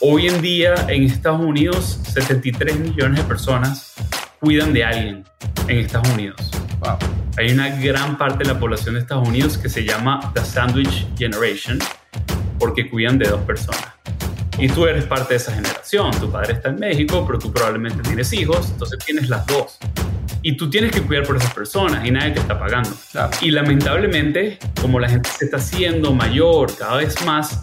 Hoy en día en Estados Unidos 73 millones de personas cuidan de alguien en Estados Unidos. Wow. Hay una gran parte de la población de Estados Unidos que se llama The Sandwich Generation porque cuidan de dos personas. Y tú eres parte de esa generación. Tu padre está en México, pero tú probablemente tienes hijos, entonces tienes las dos. Y tú tienes que cuidar por esas personas y nadie te está pagando. Claro. Y lamentablemente, como la gente se está haciendo mayor cada vez más,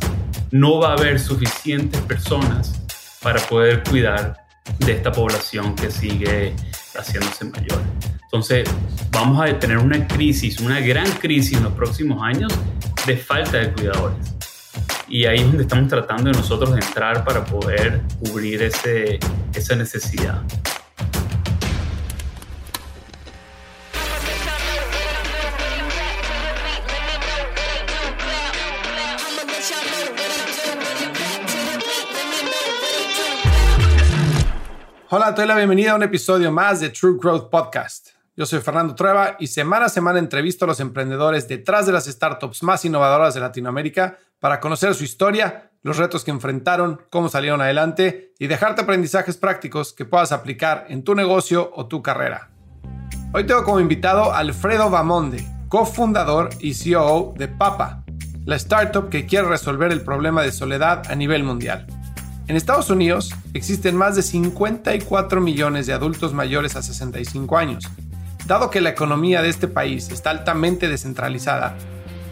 no va a haber suficientes personas para poder cuidar de esta población que sigue haciéndose mayor. Entonces, vamos a tener una crisis, una gran crisis en los próximos años de falta de cuidadores. Y ahí es donde estamos tratando de nosotros de entrar para poder cubrir ese, esa necesidad. Hola, te doy la bienvenida a un episodio más de True Growth Podcast. Yo soy Fernando Trueba y semana a semana entrevisto a los emprendedores detrás de las startups más innovadoras de Latinoamérica para conocer su historia, los retos que enfrentaron, cómo salieron adelante y dejarte aprendizajes prácticos que puedas aplicar en tu negocio o tu carrera. Hoy tengo como invitado a Alfredo Bamonde, cofundador y CEO de Papa, la startup que quiere resolver el problema de soledad a nivel mundial. En Estados Unidos existen más de 54 millones de adultos mayores a 65 años. Dado que la economía de este país está altamente descentralizada,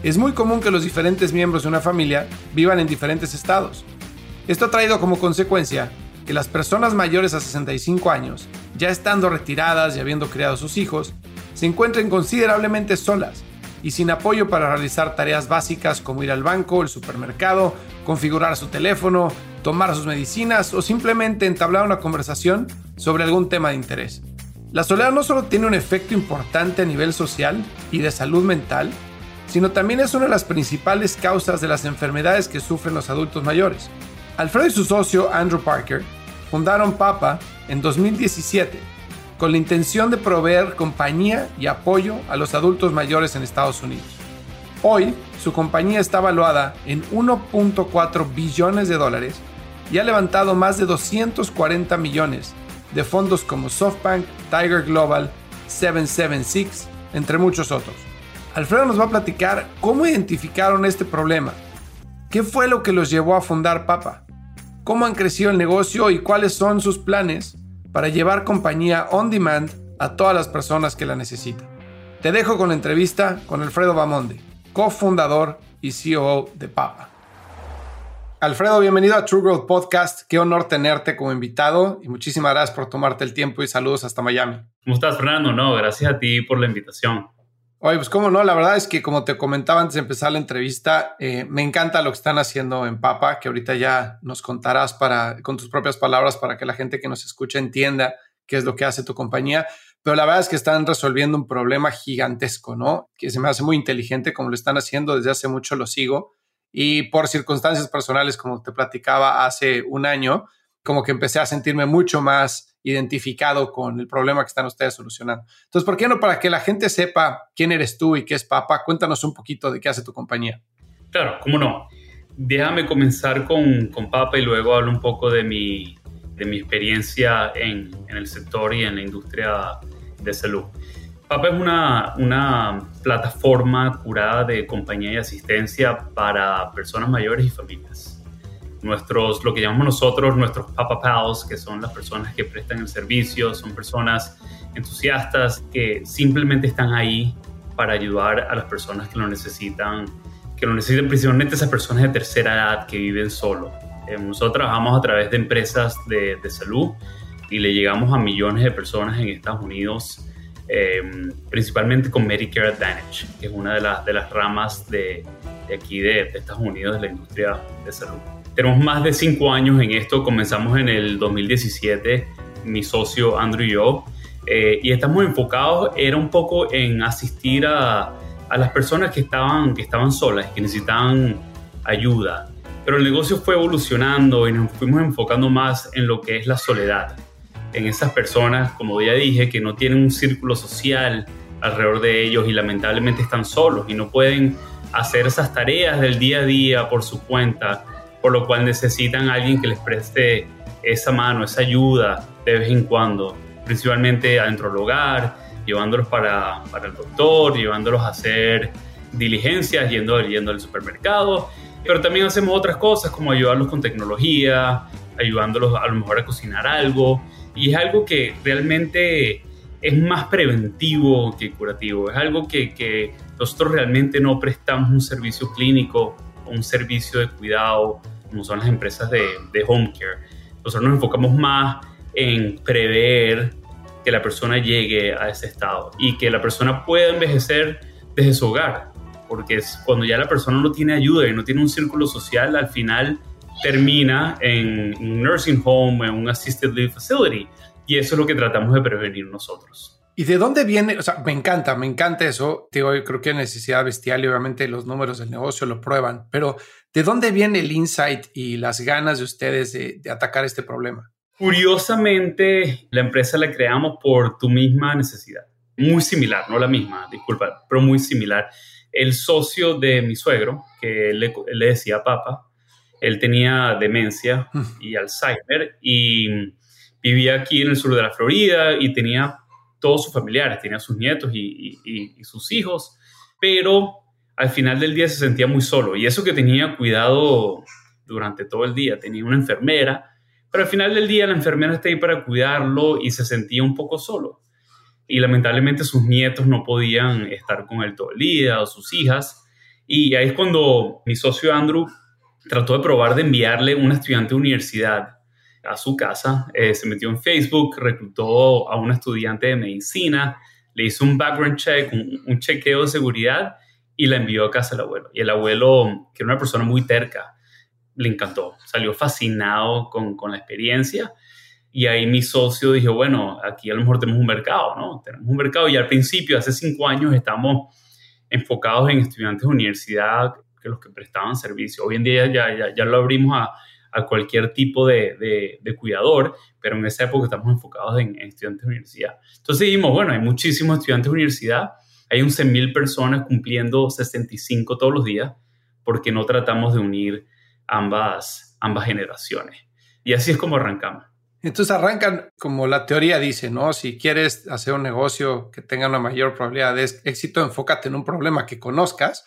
es muy común que los diferentes miembros de una familia vivan en diferentes estados. Esto ha traído como consecuencia que las personas mayores a 65 años, ya estando retiradas y habiendo criado sus hijos, se encuentren considerablemente solas y sin apoyo para realizar tareas básicas como ir al banco, el supermercado, configurar su teléfono, tomar sus medicinas o simplemente entablar una conversación sobre algún tema de interés. La soledad no solo tiene un efecto importante a nivel social y de salud mental, sino también es una de las principales causas de las enfermedades que sufren los adultos mayores. Alfredo y su socio Andrew Parker fundaron Papa en 2017 con la intención de proveer compañía y apoyo a los adultos mayores en Estados Unidos. Hoy, su compañía está valuada en 1.4 billones de dólares y ha levantado más de 240 millones de fondos como SoftBank, Tiger Global, 776, entre muchos otros. Alfredo nos va a platicar cómo identificaron este problema, qué fue lo que los llevó a fundar Papa, cómo han crecido el negocio y cuáles son sus planes para llevar compañía on demand a todas las personas que la necesitan. Te dejo con la entrevista con Alfredo Bamonde, cofundador y CEO de Papa. Alfredo, bienvenido a True Growth Podcast. Qué honor tenerte como invitado y muchísimas gracias por tomarte el tiempo y saludos hasta Miami. ¿Cómo estás, Fernando? No, gracias a ti por la invitación. Oye, pues cómo no, la verdad es que como te comentaba antes de empezar la entrevista, eh, me encanta lo que están haciendo en Papa, que ahorita ya nos contarás para, con tus propias palabras para que la gente que nos escucha entienda qué es lo que hace tu compañía. Pero la verdad es que están resolviendo un problema gigantesco, ¿no? Que se me hace muy inteligente como lo están haciendo, desde hace mucho lo sigo y por circunstancias personales, como te platicaba hace un año, como que empecé a sentirme mucho más identificado con el problema que están ustedes solucionando. Entonces, ¿por qué no para que la gente sepa quién eres tú y qué es Papa? Cuéntanos un poquito de qué hace tu compañía. Claro, cómo no. Déjame comenzar con, con Papa y luego hablo un poco de mi, de mi experiencia en, en el sector y en la industria de salud. Papa es una, una, plataforma curada de compañía y asistencia para personas mayores y familias. Nuestros, lo que llamamos nosotros nuestros Papa Pals, que son las personas que prestan el servicio, son personas entusiastas que simplemente están ahí para ayudar a las personas que lo necesitan, que lo necesitan principalmente esas personas de tercera edad que viven solo. Eh, nosotros trabajamos a través de empresas de, de salud y le llegamos a millones de personas en Estados Unidos eh, principalmente con Medicare Advantage, que es una de, las de las ramas de, de aquí de, de, Estados Unidos de la industria de salud. Tenemos más de cinco años en esto, comenzamos en el 2017, mi socio Andrew y yo, eh, y estamos enfocados, era un poco en asistir a, a las personas que estaban, que estaban solas, que necesitaban ayuda. Pero el negocio fue evolucionando y nos fuimos enfocando más en lo que es la soledad en esas personas, como ya dije, que no tienen un círculo social alrededor de ellos y lamentablemente están solos y no pueden hacer esas tareas del día a día por su cuenta por lo cual necesitan a alguien que les preste esa mano, esa ayuda de vez en cuando, principalmente adentro del hogar, llevándolos para, para el doctor, llevándolos a hacer diligencias, yendo, yendo al supermercado, pero también hacemos otras cosas como ayudarlos con tecnología, ayudándolos a lo mejor a cocinar algo, y es algo que realmente es más preventivo que curativo, es algo que, que nosotros realmente no prestamos un servicio clínico, un servicio de cuidado, como son las empresas de, de home care. Nosotros nos enfocamos más en prever que la persona llegue a ese estado y que la persona pueda envejecer desde su hogar, porque es cuando ya la persona no tiene ayuda y no tiene un círculo social, al final termina en un nursing home, en un assisted living facility, y eso es lo que tratamos de prevenir nosotros. ¿Y de dónde viene? O sea, me encanta, me encanta eso. Digo, yo creo que necesidad bestial y obviamente los números del negocio lo prueban, pero ¿de dónde viene el insight y las ganas de ustedes de, de atacar este problema? Curiosamente, la empresa la creamos por tu misma necesidad. Muy similar, no la misma, disculpa, pero muy similar. El socio de mi suegro, que le, decía papa, él tenía demencia y Alzheimer y vivía aquí en el sur de la Florida y tenía todos sus familiares, tenía sus nietos y, y, y, sus hijos, pero al final del día se sentía muy solo y eso que tenía cuidado durante todo el día, tenía una enfermera, pero al final del día la enfermera está ahí para cuidarlo y se sentía un poco solo. Y lamentablemente sus nietos no podían estar con él todo el día o sus hijas. Y ahí es cuando mi socio Andrew trató de probar de enviarle un estudiante de universidad a su casa. Eh, se metió en Facebook, reclutó a un estudiante de medicina, le hizo un background check, un, un chequeo de seguridad y la envió a casa al abuelo. Y el abuelo, que era una persona muy terca, le encantó, salió fascinado con, con, la experiencia y ahí mi socio dijo, bueno, aquí a lo mejor tenemos un mercado, ¿no? Tenemos un mercado y al principio, hace cinco años, estamos enfocados en estudiantes de universidad, que los que prestaban servicio. Hoy en día ya, ya, ya lo abrimos a, a cualquier tipo de, de, de, cuidador, pero en esa época estamos enfocados en, en, estudiantes de universidad. Entonces dijimos, bueno, hay muchísimos estudiantes de universidad, hay 11.000 personas cumpliendo 65 todos los días, porque no tratamos de unir ambas, ambas generaciones. Y así es como arrancamos. Entonces arrancan como la teoría dice, ¿no? Si quieres hacer un negocio que tenga una mayor probabilidad de éxito, enfócate en un problema que conozcas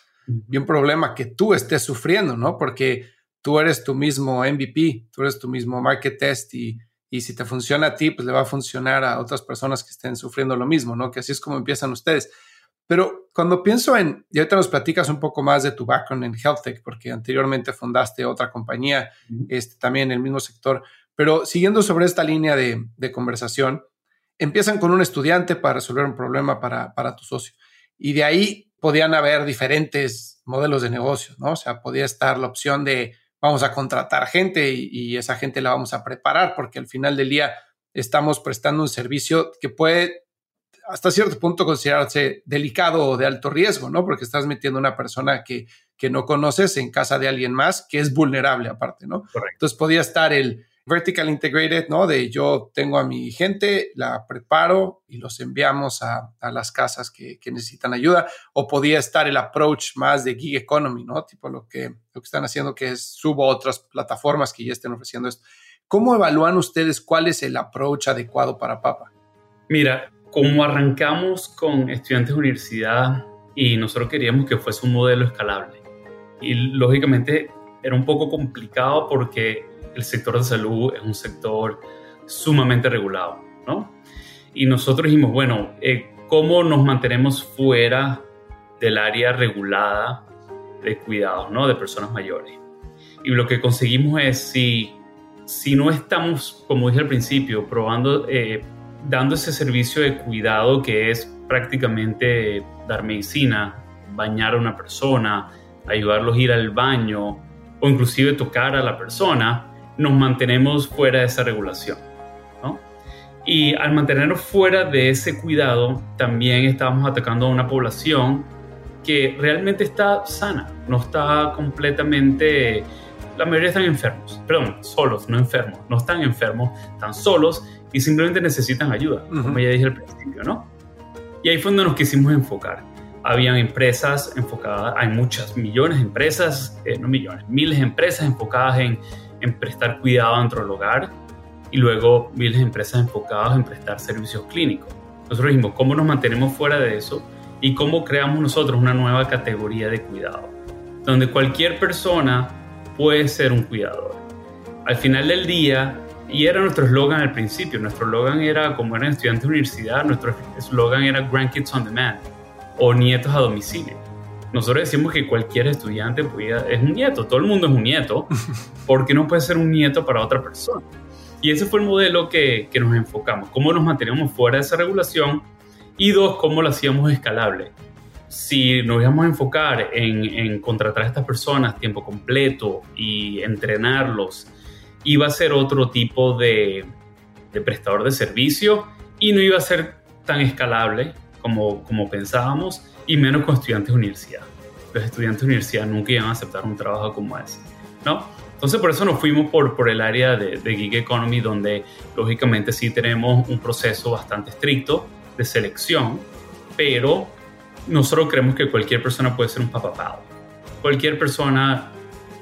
y un problema que tú estés sufriendo, ¿no? Porque tú eres tu mismo MVP, tú eres tu mismo market test y, y si te funciona a ti, pues le va a funcionar a otras personas que estén sufriendo lo mismo, ¿no? Que así es como empiezan ustedes. Pero cuando pienso en, y ahorita nos platicas un poco más de tu background en Health Tech, porque anteriormente fundaste otra compañía, uh -huh. este, también en el mismo sector, pero siguiendo sobre esta línea de, de, conversación, empiezan con un estudiante para resolver un problema para, para tu socio. Y de ahí podían haber diferentes modelos de negocio, ¿no? O sea, podía estar la opción de vamos a contratar gente y, y esa gente la vamos a preparar, porque al final del día estamos prestando un servicio que puede hasta cierto punto considerarse delicado o de alto riesgo, ¿no? Porque estás metiendo a una persona que, que no conoces en casa de alguien más que es vulnerable aparte, ¿no? Correcto. Entonces podía estar el vertical integrated, ¿no? De yo tengo a mi gente, la preparo y los enviamos a, a las casas que, que, necesitan ayuda. O podía estar el approach más de gig economy, ¿no? Tipo lo que, lo que están haciendo que es subo a otras plataformas que ya estén ofreciendo esto. ¿Cómo evalúan ustedes cuál es el approach adecuado para Papa? Mira, como arrancamos con estudiantes de universidad y nosotros queríamos que fuese un modelo escalable. Y lógicamente era un poco complicado porque el sector de salud es un sector sumamente regulado, ¿no? Y nosotros dijimos, bueno, eh, ¿cómo nos mantenemos fuera del área regulada de cuidados, ¿no? De personas mayores. Y lo que conseguimos es, si, si no estamos, como dije al principio, probando... Eh, dando ese servicio de cuidado que es prácticamente dar medicina, bañar a una persona, ayudarlos a ir al baño o inclusive tocar a la persona, nos mantenemos fuera de esa regulación. ¿no? Y al mantenernos fuera de ese cuidado, también estamos atacando a una población que realmente está sana, no está completamente... La mayoría están enfermos, perdón, solos, no enfermos, no están enfermos, están solos y simplemente necesitan ayuda, uh -huh. como ya dije al principio, ¿no? Y ahí fue donde nos quisimos enfocar. habían empresas enfocadas, hay muchas millones de empresas, eh, no millones, miles de empresas enfocadas en, en prestar cuidado dentro del hogar y luego miles de empresas enfocadas en prestar servicios clínicos. Nosotros dijimos, ¿cómo nos mantenemos fuera de eso? Y cómo creamos nosotros una nueva categoría de cuidado, donde cualquier persona puede ser un cuidador. Al final del día, y era nuestro eslogan al principio, nuestro eslogan era, como eran estudiantes de universidad, nuestro eslogan era Grandkids on Demand o nietos a domicilio. Nosotros decimos que cualquier estudiante es un nieto, todo el mundo es un nieto, porque no puede ser un nieto para otra persona. Y ese fue el modelo que, que nos enfocamos, cómo nos manteníamos fuera de esa regulación y dos, cómo lo hacíamos escalable. Si nos íbamos a enfocar en, en contratar a estas personas tiempo completo y entrenarlos, iba a ser otro tipo de, de prestador de servicio y no iba a ser tan escalable como, como pensábamos y menos con estudiantes de universidad. Los estudiantes de universidad nunca iban a aceptar un trabajo como ese, ¿no? Entonces por eso nos fuimos por, por el área de, de gig economy donde lógicamente sí tenemos un proceso bastante estricto de selección, pero nosotros creemos que cualquier persona puede ser un papapado. Cualquier persona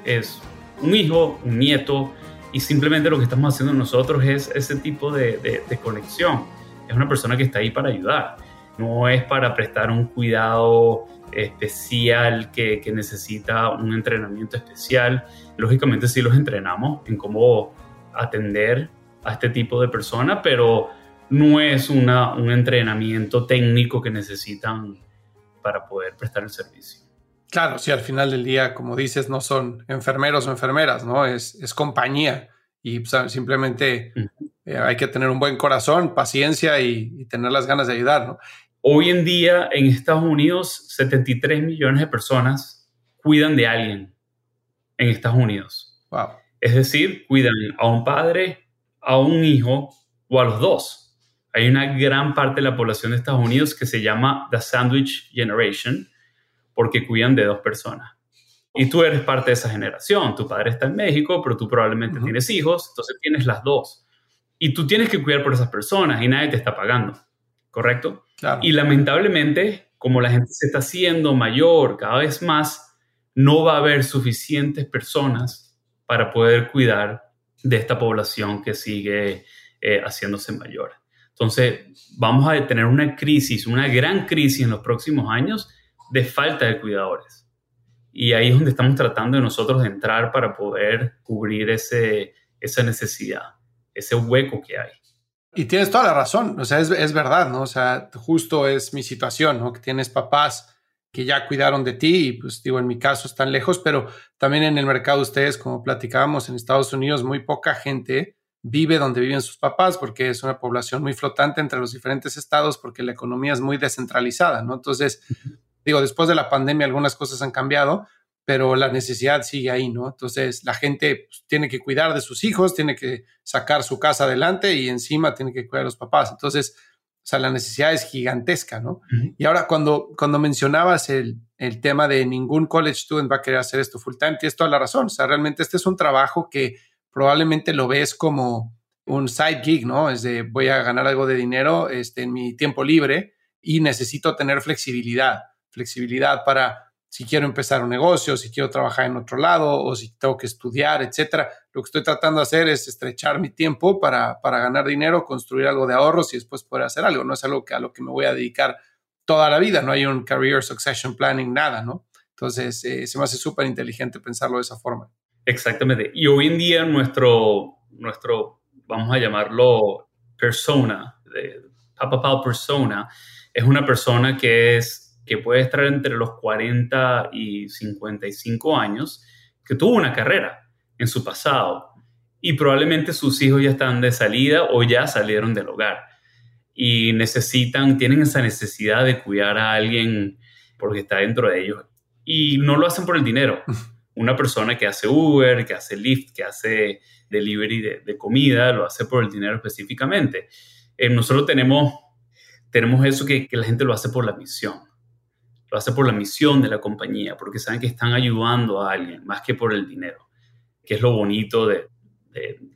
es un hijo, un nieto, y simplemente lo que estamos haciendo nosotros es ese tipo de, conexión. Es una persona que está ahí para ayudar no es para prestar un cuidado especial que, necesita un entrenamiento especial. Lógicamente sí los entrenamos en cómo atender a este tipo de personas, pero no es una, un entrenamiento técnico que necesitan para poder prestar el servicio. Claro, sí, al final del día, como dices, no son enfermeros o enfermeras, ¿no? Es, es compañía y pues, simplemente eh, hay que tener un buen corazón, paciencia y, y, tener las ganas de ayudar, ¿no? Hoy en día en Estados Unidos 73 millones de personas cuidan de alguien en Estados Unidos. Wow. Es decir, cuidan a un padre, a un hijo o a los dos. Hay una gran parte de la población de Estados Unidos que se llama The Sandwich Generation porque cuidan de dos personas. Y tú eres parte de esa generación. Tu padre está en México, pero tú probablemente tienes hijos, entonces tienes las dos. Y tú tienes que cuidar por esas personas y nadie te está pagando. ¿correcto? Y lamentablemente, como la gente se está haciendo mayor cada vez más, no va a haber suficientes personas para poder cuidar de esta población que sigue eh, haciéndose mayor. Entonces, vamos a tener una crisis, una gran crisis en los próximos años de falta de cuidadores. Y ahí es donde estamos tratando de nosotros de entrar para poder cubrir ese, esa necesidad, ese hueco que hay. Y tienes toda la razón, o sea, es, es, verdad, ¿no? O sea, justo es mi situación, ¿no? Que tienes papás que ya cuidaron de ti y pues digo, en mi caso están lejos, pero también en el mercado ustedes, como platicábamos en Estados Unidos, muy poca gente vive donde viven sus papás porque es una población muy flotante entre los diferentes estados porque la economía es muy descentralizada, ¿no? Entonces, digo, después de la pandemia algunas cosas han cambiado, pero la necesidad sigue ahí, ¿no? Entonces la gente pues, tiene que cuidar de sus hijos, tiene que sacar su casa adelante y encima tiene que cuidar de los papás. Entonces, o sea, la necesidad es gigantesca, ¿no? Y ahora cuando, cuando mencionabas el, el, tema de ningún college student va a querer hacer esto full time, tienes toda la razón. O sea, realmente este es un trabajo que probablemente lo ves como un side gig, ¿no? Es de voy a ganar algo de dinero este, en mi tiempo libre y necesito tener flexibilidad, flexibilidad para si quiero empezar un negocio, si quiero trabajar en otro lado o si tengo que estudiar, etcétera. Lo que estoy tratando de hacer es estrechar mi tiempo para, para ganar dinero, construir algo de ahorros y después poder hacer algo. No es algo que, a lo que me voy a dedicar toda la vida. No hay un career succession planning, nada, ¿no? Entonces, eh, se me hace súper inteligente pensarlo de esa forma. Exactamente. Y hoy en día nuestro, nuestro vamos a llamarlo persona, de persona, es una persona que es que puede estar entre los 40 y 55 años, que tuvo una carrera en su pasado y probablemente sus hijos ya están de salida o ya salieron del hogar y necesitan, tienen esa necesidad de cuidar a alguien porque está dentro de ellos y no lo hacen por el dinero. Una persona que hace Uber, que hace Lyft, que hace delivery de, comida, lo hace por el dinero específicamente. Eh, nosotros tenemos, tenemos eso que, que la gente lo hace por la misión lo hace por la misión de la compañía, porque saben que están ayudando a alguien más que por el dinero, que es lo bonito de,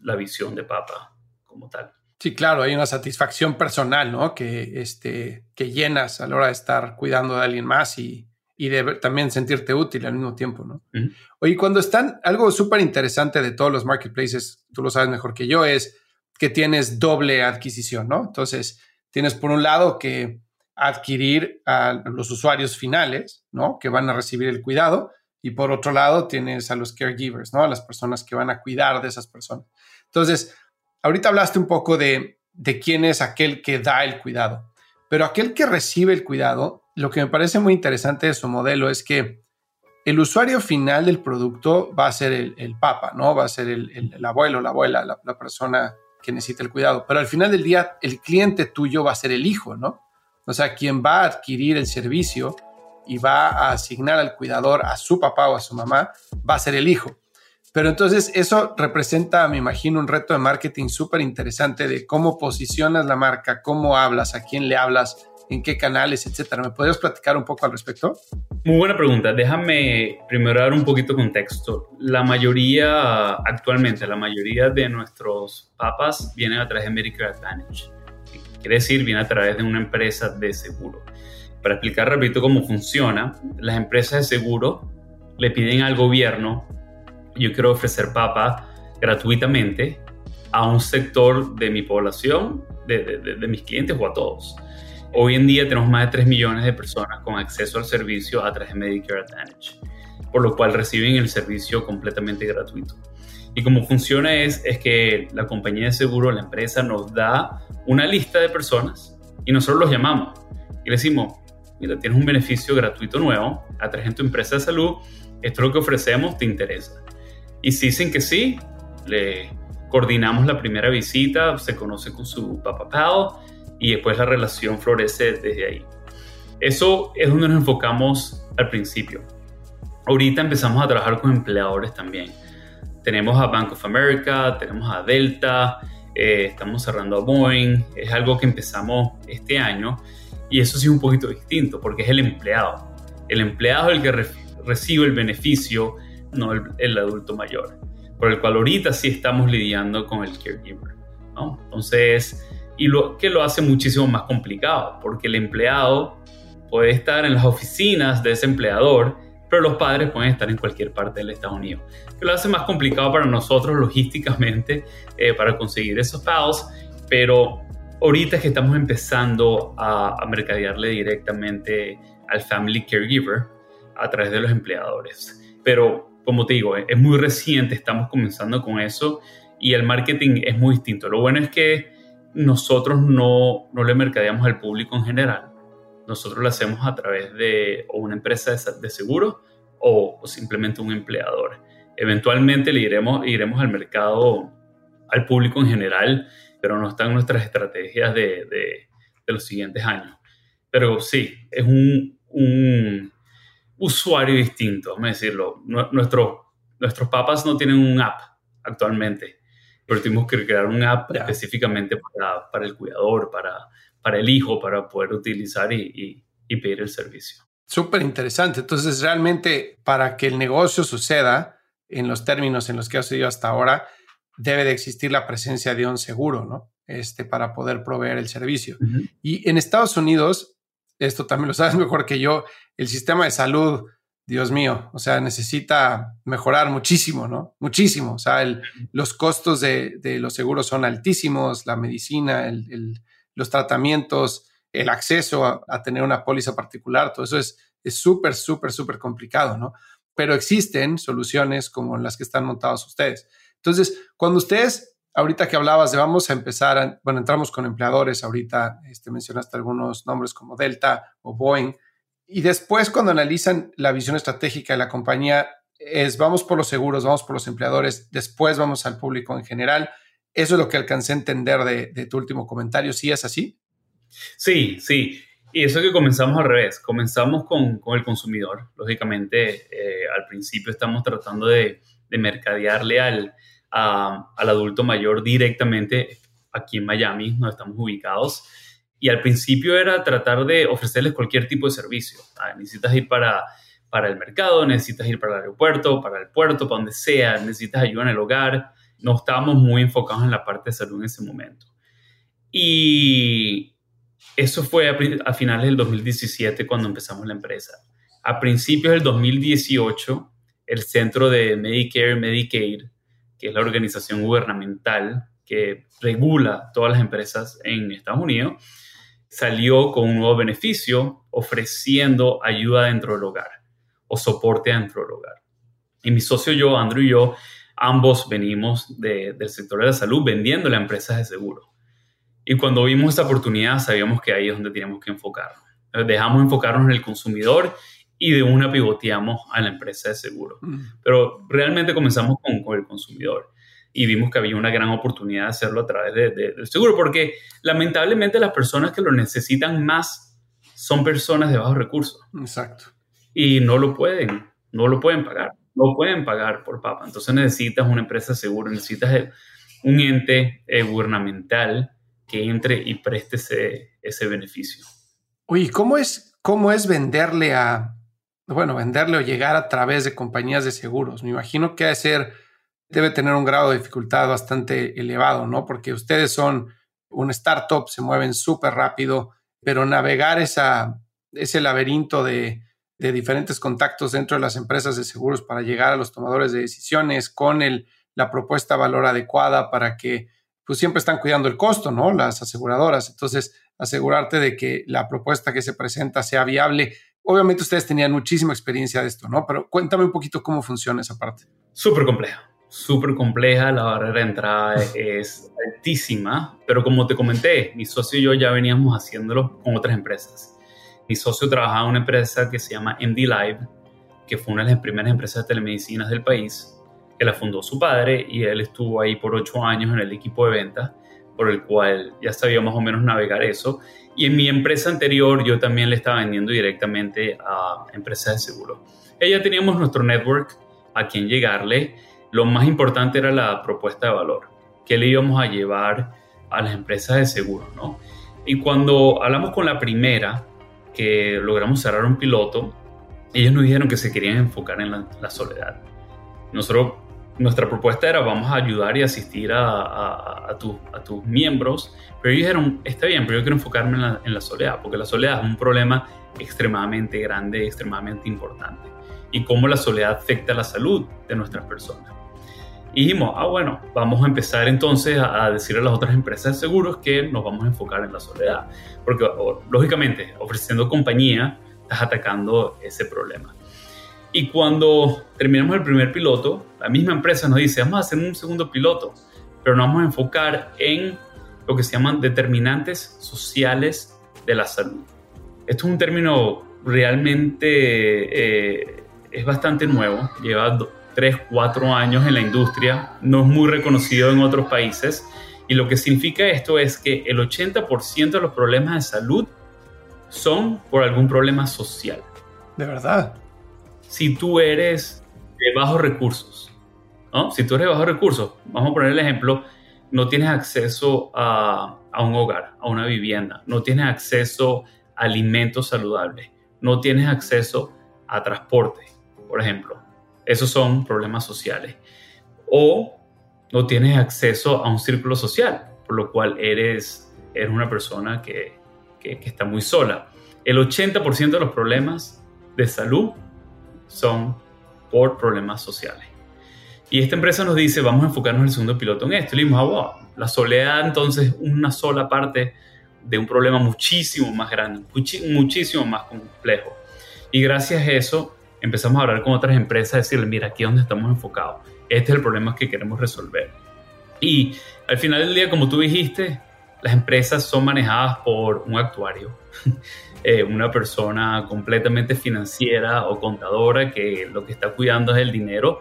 la visión de Papa como tal. Sí, claro, hay una satisfacción personal, ¿no? Que, este, que llenas a la hora de estar cuidando de alguien más y, y de también sentirte útil al mismo tiempo, ¿no? Oye, cuando están, algo súper interesante de todos los marketplaces, tú lo sabes mejor que yo, es que tienes doble adquisición, ¿no? Entonces, tienes por un lado que adquirir a los usuarios finales, ¿no? Que van a recibir el cuidado. Y por otro lado, tienes a los caregivers, ¿no? A las personas que van a cuidar de esas personas. Entonces, ahorita hablaste un poco de, de quién es aquel que da el cuidado, pero aquel que recibe el cuidado, lo que me parece muy interesante de su modelo es que el usuario final del producto va a ser el, papa, ¿no? Va a ser el, abuelo, la abuela, la, persona que necesita el cuidado. Pero al final del día, el cliente tuyo va a ser el hijo, ¿no? O sea, quien va a adquirir el servicio y va a asignar al cuidador a su papá o a su mamá, va a ser el hijo. Pero entonces eso representa, me imagino, un reto de marketing súper interesante de cómo posicionas la marca, cómo hablas, a quién le hablas, en qué canales, etcétera. ¿Me podrías platicar un poco al respecto? Muy buena pregunta. Déjame primero dar un poquito de contexto. La mayoría, actualmente, la mayoría de nuestros papas vienen a través de Medicare Advantage. Quiere decir, viene a través de una empresa de seguro. Para explicar, repito, cómo funciona, las empresas de seguro le piden al gobierno yo quiero ofrecer papa gratuitamente a un sector de mi población, de, mis clientes o a todos. Hoy en día tenemos más de 3 millones de personas con acceso al servicio a través de Medicare Advantage, por lo cual reciben el servicio completamente gratuito. Y cómo funciona es, es que la compañía de seguro, la empresa, nos da una lista de personas y nosotros los llamamos y le decimos, mira, tienes un beneficio gratuito nuevo a través de tu empresa de salud, esto es lo que ofrecemos, ¿te interesa? Y si dicen que sí, le coordinamos la primera visita, se conoce con su papá pal y después la relación florece desde ahí. Eso es donde nos enfocamos al principio. Ahorita empezamos a trabajar con empleadores también. Tenemos a Bank of America, tenemos a Delta, eh, estamos cerrando a Boeing. Es algo que empezamos este año y eso sí es un poquito distinto porque es el empleado. El empleado es el que recibe el beneficio no el, adulto mayor, por el cual ahorita sí estamos lidiando con el caregiver. ¿no? Entonces, y lo que lo hace muchísimo más complicado, porque el empleado puede estar en las oficinas de ese empleador, pero los padres pueden estar en cualquier parte del Estados Unidos. Que lo hace más complicado para nosotros logísticamente eh, para conseguir esos pagos, pero ahorita es que estamos empezando a, mercadearle directamente al family caregiver a través de los empleadores. Pero como te digo, es muy reciente, estamos comenzando con eso y el marketing es muy distinto. Lo bueno es que nosotros no, no le mercadeamos al público en general. Nosotros lo hacemos a través de una empresa de, seguro o, simplemente un empleador. Eventualmente le iremos, iremos al mercado, al público en general, pero no están nuestras estrategias de, de, de los siguientes años. Pero sí, es un, un usuario distinto, vamos a decirlo. Nuestro, nuestros papas no tienen un app actualmente, pero tuvimos que crear un app específicamente para, para, el cuidador, para, para el hijo, para poder utilizar y, y, pedir el servicio. Súper interesante. Entonces, realmente, para que el negocio suceda en los términos en los que ha sucedido hasta ahora, debe de existir la presencia de un seguro, ¿no? Este, para poder proveer el servicio. Y en Estados Unidos, esto también lo sabes mejor que yo, el sistema de salud, Dios mío, o sea, necesita mejorar muchísimo, ¿no? Muchísimo. O sea, los costos de, los seguros son altísimos, la medicina, los tratamientos, el acceso a, tener una póliza particular, todo eso es súper, súper, súper complicado, ¿no? Pero existen soluciones como las que están montadas ustedes. Entonces, cuando ustedes ahorita que hablabas de vamos a empezar, bueno, entramos con empleadores, ahorita este, mencionaste algunos nombres como Delta o Boeing, y después cuando analizan la visión estratégica de la compañía, es vamos por los seguros, vamos por los empleadores, después vamos al público en general. Eso es lo que alcancé a entender de, tu último comentario. ¿Sí es así? Sí, sí. Y eso que comenzamos al revés. Comenzamos con, con el consumidor. Lógicamente, eh, al principio estamos tratando de, de mercadearle al, al adulto mayor directamente aquí en Miami, donde estamos ubicados. Y al principio era tratar de ofrecerles cualquier tipo de servicio. Ah, necesitas ir para, para el mercado, necesitas ir para el aeropuerto, para el puerto, para donde sea, necesitas ayuda en el hogar. No estábamos muy enfocados en la parte de salud en ese momento. Y eso fue a, finales del 2017 cuando empezamos la empresa. A principios del 2018, el Centro de Medicare Medicaid, que es la organización gubernamental que regula todas las empresas en Estados Unidos, salió con un nuevo beneficio ofreciendo ayuda dentro del hogar o soporte dentro del hogar. Y mi socio yo, Andrew y yo, ambos venimos del sector de la salud vendiendo a empresas de seguro. Y cuando vimos esta oportunidad sabíamos que ahí es donde teníamos que enfocarnos. Dejamos enfocarnos en el consumidor y de una pivoteamos a la empresa de seguro. Mm. Pero realmente comenzamos con, con, el consumidor y vimos que había una gran oportunidad de hacerlo a través de, del seguro, porque lamentablemente las personas que lo necesitan más son personas de bajos recursos. Exacto. Y no lo pueden, no lo pueden pagar, no pueden pagar por papa. Entonces necesitas una empresa segura, necesitas un ente eh, gubernamental que entre y preste ese, ese beneficio. Oye, ¿cómo es, ¿cómo es venderle a, bueno, venderle o llegar a través de compañías de seguros? Me imagino que ser, debe tener un grado de dificultad bastante elevado, ¿no? Porque ustedes son un startup, se mueven súper rápido, pero navegar esa, ese laberinto de, de diferentes contactos dentro de las empresas de seguros para llegar a los tomadores de decisiones con el, la propuesta valor adecuada para que pues siempre están cuidando el costo, ¿no? Las aseguradoras. Entonces, asegurarte de que la propuesta que se presenta sea viable. Obviamente ustedes tenían muchísima experiencia de esto, ¿no? Pero cuéntame un poquito cómo funciona esa parte. Súper compleja, súper compleja. La barrera de entrada es altísima, pero como te comenté, mi socio y yo ya veníamos haciéndolo con otras empresas. Mi socio trabajaba en una empresa que se llama MD Live, que fue una de las primeras empresas de telemedicinas del país que la fundó su padre y él estuvo ahí por ocho años en el equipo de ventas, por el cual ya sabía más o menos navegar eso. Y en mi empresa anterior yo también le estaba vendiendo directamente a empresas de seguro. Ella teníamos nuestro network a quien llegarle. Lo más importante era la propuesta de valor, que le íbamos a llevar a las empresas de seguro, ¿no? Y cuando hablamos con la primera, que logramos cerrar un piloto, ellos nos dijeron que se querían enfocar en la, soledad. Nosotros nuestra propuesta era vamos a ayudar y asistir a, a, tus miembros, pero ellos dijeron, está bien, pero yo quiero enfocarme en la, en la, soledad, porque la soledad es un problema extremadamente grande, extremadamente importante, y cómo la soledad afecta la salud de nuestras personas. Y dijimos, ah, bueno, vamos a empezar entonces a, decir a las otras empresas de seguros que nos vamos a enfocar en la soledad, porque lógicamente ofreciendo compañía estás atacando ese problema. Y cuando terminamos el primer piloto, la misma empresa nos dice, vamos a hacer un segundo piloto, pero nos vamos a enfocar en lo que se llaman determinantes sociales de la salud. Esto es un término realmente, eh, es bastante nuevo, lleva 3, 4 años en la industria, no es muy reconocido en otros países, y lo que significa esto es que el 80% de los problemas de salud son por algún problema social. De verdad si tú eres de bajos recursos, ¿no? Si tú eres de bajos recursos, vamos a poner el ejemplo, no tienes acceso a, a un hogar, a una vivienda, no tienes acceso a alimentos saludables, no tienes acceso a transporte, por ejemplo. Esos son problemas sociales. O no tienes acceso a un círculo social, por lo cual eres, eres una persona que, que, que está muy sola. El 80% de los problemas de salud son por problemas sociales. Y esta empresa nos dice, vamos a enfocarnos en el segundo piloto en esto. Y le dijimos, ah, wow, la soledad entonces es una sola parte de un problema muchísimo más grande, muchísimo más complejo. Y gracias a eso empezamos a hablar con otras empresas, decirle, mira, aquí es donde estamos enfocados. Este es el problema que queremos resolver. Y al final del día, como tú dijiste, las empresas son manejadas por un actuario. Eh, una persona completamente financiera o contadora que lo que está cuidando es el dinero,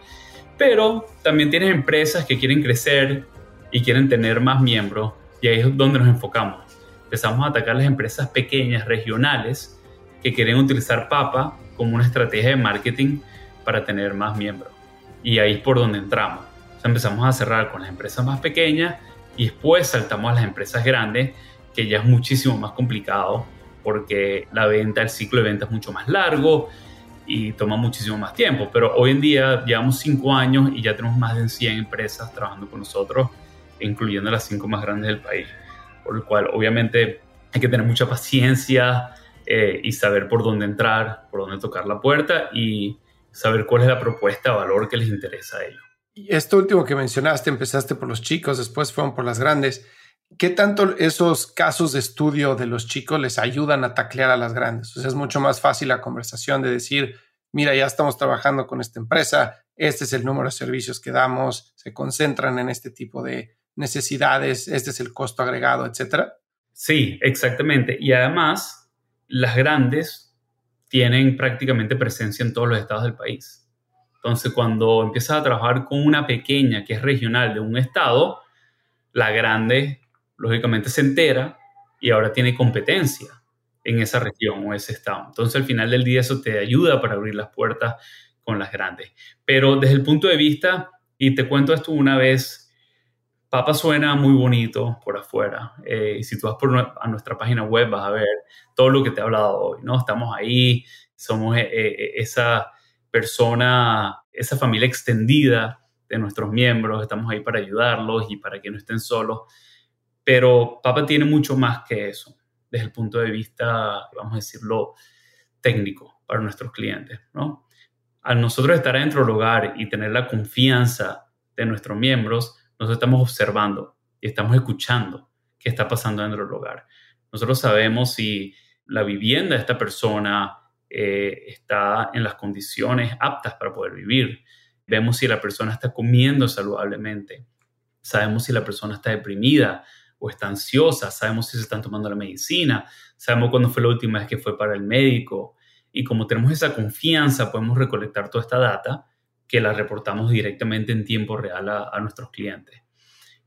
pero también tienes empresas que quieren crecer y quieren tener más miembros y ahí es donde nos enfocamos. Empezamos a atacar las empresas pequeñas, regionales, que quieren utilizar Papa como una estrategia de marketing para tener más miembros. Y ahí es por donde entramos. empezamos a cerrar con las empresas más pequeñas y después saltamos a las empresas grandes, que ya es muchísimo más complicado porque la venta, el ciclo de venta es mucho más largo y toma muchísimo más tiempo. Pero hoy en día llevamos cinco años y ya tenemos más de 100 empresas trabajando con nosotros, incluyendo las cinco más grandes del país. por el cual obviamente hay que tener mucha paciencia eh, y saber por dónde entrar, por dónde tocar la puerta y saber cuál es la propuesta de valor que les interesa a ellos. Y esto último que mencionaste, empezaste por los chicos, después fueron por las grandes. ¿Qué tanto esos casos de estudio de los chicos les ayudan a taclear a las grandes? O sea, es mucho más fácil la conversación de decir, mira, ya estamos trabajando con esta empresa, este es el número de servicios que damos, se concentran en este tipo de necesidades, este es el costo agregado, etcétera. Sí, exactamente. Y además, las grandes tienen prácticamente presencia en todos los estados del país. Entonces, cuando empiezas a trabajar con una pequeña que es regional de un estado, la grande lógicamente se entera y ahora tiene competencia en esa región o ese estado. Entonces al final del día eso te ayuda para abrir las puertas con las grandes. Pero desde el punto de vista, y te cuento esto una vez, Papa suena muy bonito por afuera. Eh, y si tú vas por a nuestra página web vas a ver todo lo que te he hablado hoy, ¿no? Estamos ahí, somos eh, eh, esa persona, esa familia extendida de nuestros miembros, estamos ahí para ayudarlos y para que no estén solos pero Papa tiene mucho más que eso desde el punto de vista, vamos a decirlo, técnico para nuestros clientes, ¿no? Al nosotros estar dentro del hogar y tener la confianza de nuestros miembros, nosotros estamos observando y estamos escuchando qué está pasando dentro del hogar. Nosotros sabemos si la vivienda de esta persona eh, está en las condiciones aptas para poder vivir. Vemos si la persona está comiendo saludablemente. Sabemos si la persona está deprimida o está ansiosa, sabemos si se están tomando la medicina, sabemos cuándo fue la última vez que fue para el médico. Y como tenemos esa confianza, podemos recolectar toda esta data que la reportamos directamente en tiempo real a, nuestros clientes.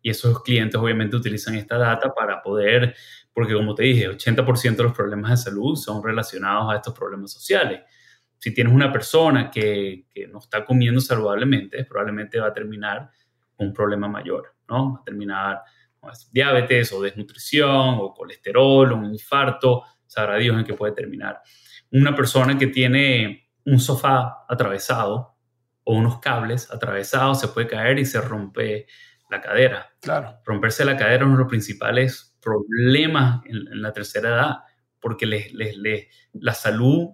Y esos clientes obviamente utilizan esta data para poder, porque como te dije, 80% de los problemas de salud son relacionados a estos problemas sociales. Si tienes una persona que, que no está comiendo saludablemente, probablemente va a terminar con un problema mayor, ¿no? Va a terminar diabetes o desnutrición o colesterol o un infarto, sabrá Dios en qué puede terminar. Una persona que tiene un sofá atravesado o unos cables atravesados se puede caer y se rompe la cadera. Claro. Romperse la cadera es uno de los principales problemas en, la tercera edad porque les, la salud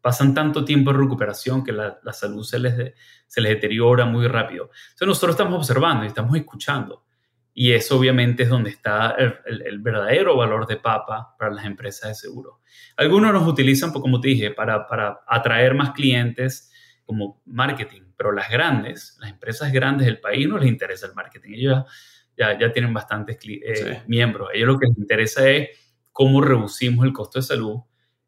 pasan tanto tiempo en recuperación que la, salud se les, se les deteriora muy rápido. Entonces nosotros estamos observando y estamos escuchando y eso obviamente es donde está el, verdadero valor de Papa para las empresas de seguro. Algunos nos utilizan, pues, como te dije, para, para atraer más clientes como marketing, pero las grandes, las empresas grandes del país no les interesa el marketing. Ellos ya, ya, tienen bastantes eh, miembros. A ellos lo que les interesa es cómo reducimos el costo de salud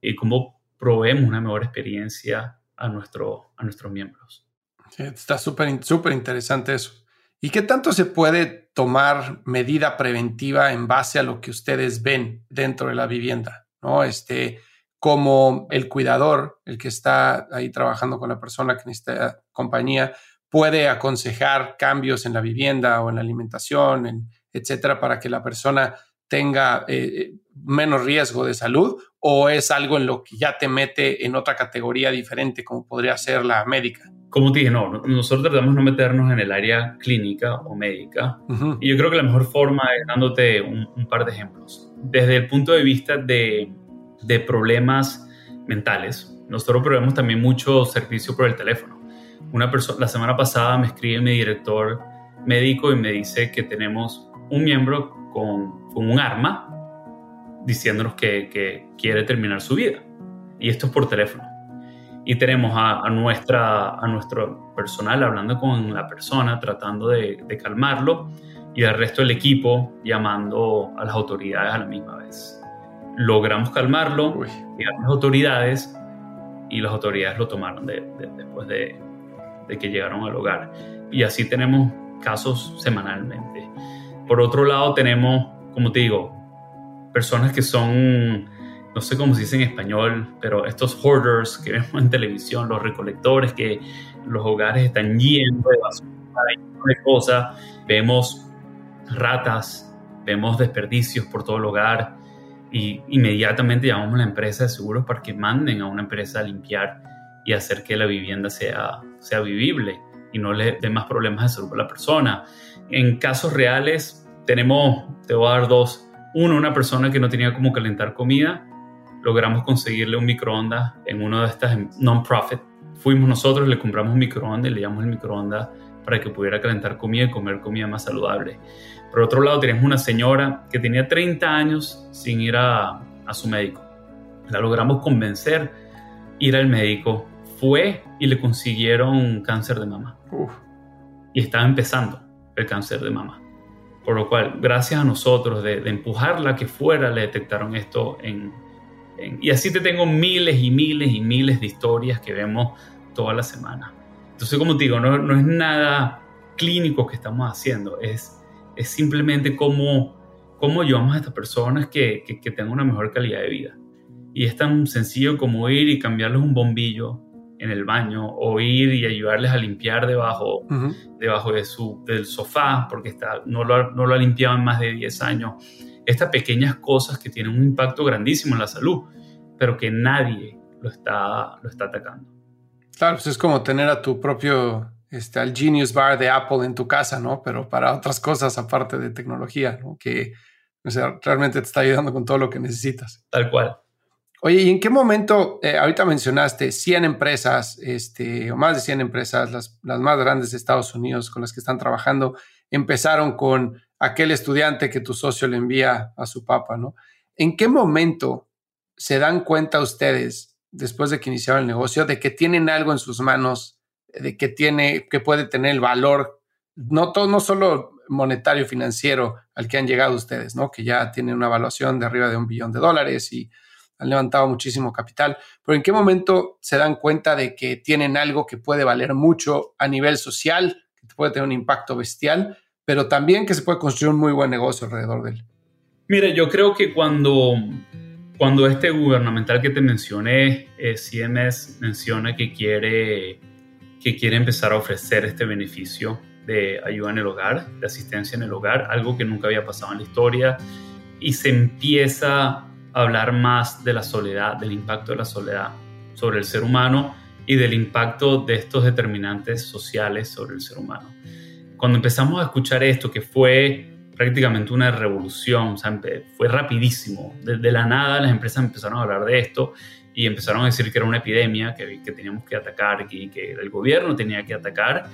y cómo proveemos una mejor experiencia a, nuestro, a nuestros miembros. está súper súper interesante eso. ¿Y qué tanto se puede tomar medida preventiva en base a lo que ustedes ven dentro de la vivienda? ¿No? Este, como el cuidador, el que está ahí trabajando con la persona que necesita compañía, puede aconsejar cambios en la vivienda o en la alimentación, en, etcétera, para que la persona tenga eh, eh, menos riesgo de salud o es algo en lo que ya te mete en otra categoría diferente como podría ser la médica? como te dije, no, nosotros tratamos de no meternos en el área clínica o médica. Y yo creo que la mejor forma es dándote un, par de ejemplos. Desde el punto de vista de, de problemas mentales, nosotros proveemos también mucho servicio por el teléfono. Una persona, la semana pasada me escribe mi director médico y me dice que tenemos un miembro con, un arma diciéndonos que, quiere terminar su vida. Y esto es por teléfono y tenemos a, nuestra, a nuestro personal hablando con la persona, tratando de, calmarlo y al resto del equipo llamando a las autoridades a la misma vez. Logramos calmarlo, y a las autoridades y las autoridades lo tomaron después de, de que llegaron al hogar. Y así tenemos casos semanalmente. Por otro lado, tenemos, como te digo, personas que son no sé cómo se dice en español, pero estos hoarders que vemos en televisión, los recolectores que los hogares están llenos de basura, de cosas, vemos ratas, vemos desperdicios por todo el hogar y inmediatamente llamamos a la empresa de seguros para que manden a una empresa a limpiar y hacer que la vivienda sea, sea vivible y no le dé más problemas de salud a la persona. En casos reales tenemos, te voy a dar dos, Uno, una persona que no tenía cómo calentar comida, logramos conseguirle un microondas en una de estas non-profit. Fuimos nosotros, le compramos un microondas y le llamamos el microondas para que pudiera calentar comida y comer comida más saludable. Por otro lado, teníamos una señora que tenía 30 años sin ir a, a su médico. La logramos convencer, ir al médico, fue y le consiguieron cáncer de mama. Y estaba empezando el cáncer de mama. Por lo cual, gracias a nosotros de, empujarla que fuera, le detectaron esto en, Y así te tengo miles y miles y miles de historias que vemos toda la semana. Entonces, como te digo, no, no es nada clínico que estamos haciendo, es, es simplemente cómo, cómo ayudamos a estas personas que, que, que tengan una mejor calidad de vida. Y es tan sencillo como ir y cambiarles un bombillo en el baño o ir y ayudarles a limpiar debajo, debajo de su, del sofá porque está, no, lo, no lo ha limpiado en más de 10 años. Estas pequeñas cosas que tienen un impacto grandísimo en la salud, pero que nadie lo está, lo está atacando. Claro, pues es como tener a tu propio, este, al Genius Bar de Apple en tu casa, ¿no? Pero para otras cosas aparte de tecnología, ¿no? Que o sea, realmente te está ayudando con todo lo que necesitas. Tal cual. Oye, ¿y en qué momento, eh, ahorita mencionaste 100 empresas, este, o más de 100 empresas, las, las, más grandes de Estados Unidos con las que están trabajando, empezaron con aquel estudiante que tu socio le envía a su papá, ¿no? ¿En qué momento se dan cuenta ustedes, después de que iniciaron el negocio, de que tienen algo en sus manos, de que tiene, que puede tener el valor, no, todo, no solo monetario, financiero al que han llegado ustedes, ¿no? Que ya tienen una evaluación de arriba de un billón de dólares y han levantado muchísimo capital, pero ¿en qué momento se dan cuenta de que tienen algo que puede valer mucho a nivel social, que puede tener un impacto bestial, pero también que se puede construir un muy buen negocio alrededor de él? Mire, yo creo que cuando, cuando este gubernamental que te mencioné, eh, CMS, menciona que quiere, que quiere empezar a ofrecer este beneficio de ayuda en el hogar, de asistencia en el hogar, algo que nunca había pasado en la historia, y se empieza hablar más de la soledad, del impacto de la soledad sobre el ser humano y del impacto de estos determinantes sociales sobre el ser humano. Cuando empezamos a escuchar esto, que fue prácticamente una revolución, fue rapidísimo, desde la nada las empresas empezaron a hablar de esto y empezaron a decir que era una epidemia que, que teníamos que atacar, que, que el gobierno tenía que atacar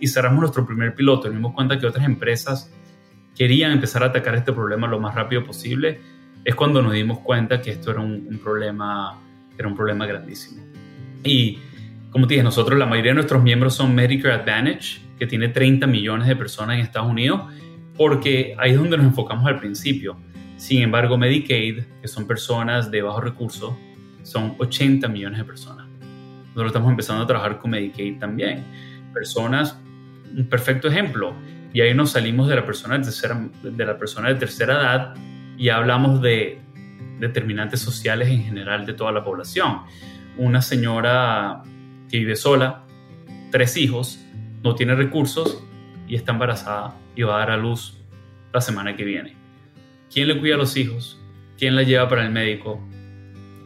y cerramos nuestro primer piloto. Nos dimos cuenta que otras empresas querían empezar a atacar este problema lo más rápido posible es cuando nos dimos cuenta que esto era un, problema, era un problema grandísimo. Y como te dije, nosotros, la mayoría de nuestros miembros son Medicare Advantage, que tiene 30 millones de personas en Estados Unidos, porque ahí es donde nos enfocamos al principio. Sin embargo, Medicaid, que son personas de bajos recursos, son 80 millones de personas. Nosotros estamos empezando a trabajar con Medicaid también. Personas, un perfecto ejemplo, y ahí nos salimos de la persona de tercera, de la persona de tercera edad y hablamos de determinantes sociales en general de toda la población. Una señora que vive sola, tres hijos, no tiene recursos y está embarazada y va a dar a luz la semana que viene. ¿Quién le cuida a los hijos? ¿Quién la lleva para el médico?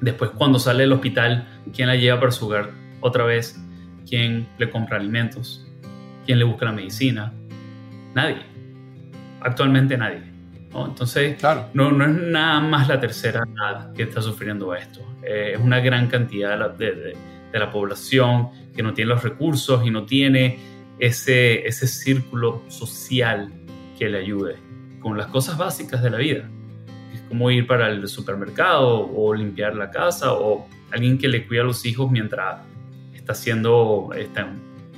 Después, cuando sale del hospital, ¿quién la lleva para su hogar otra vez? ¿Quién le compra alimentos? ¿Quién le busca la medicina? Nadie. Actualmente nadie. Entonces, claro. no, no, es nada más la tercera edad que está sufriendo esto. Eh, es una gran cantidad de la, de, la, población que no tiene los recursos y no tiene ese, ese círculo social que le ayude con las cosas básicas de la vida. Como ir para el supermercado o limpiar la casa o alguien que le cuida a los hijos mientras está haciendo, está,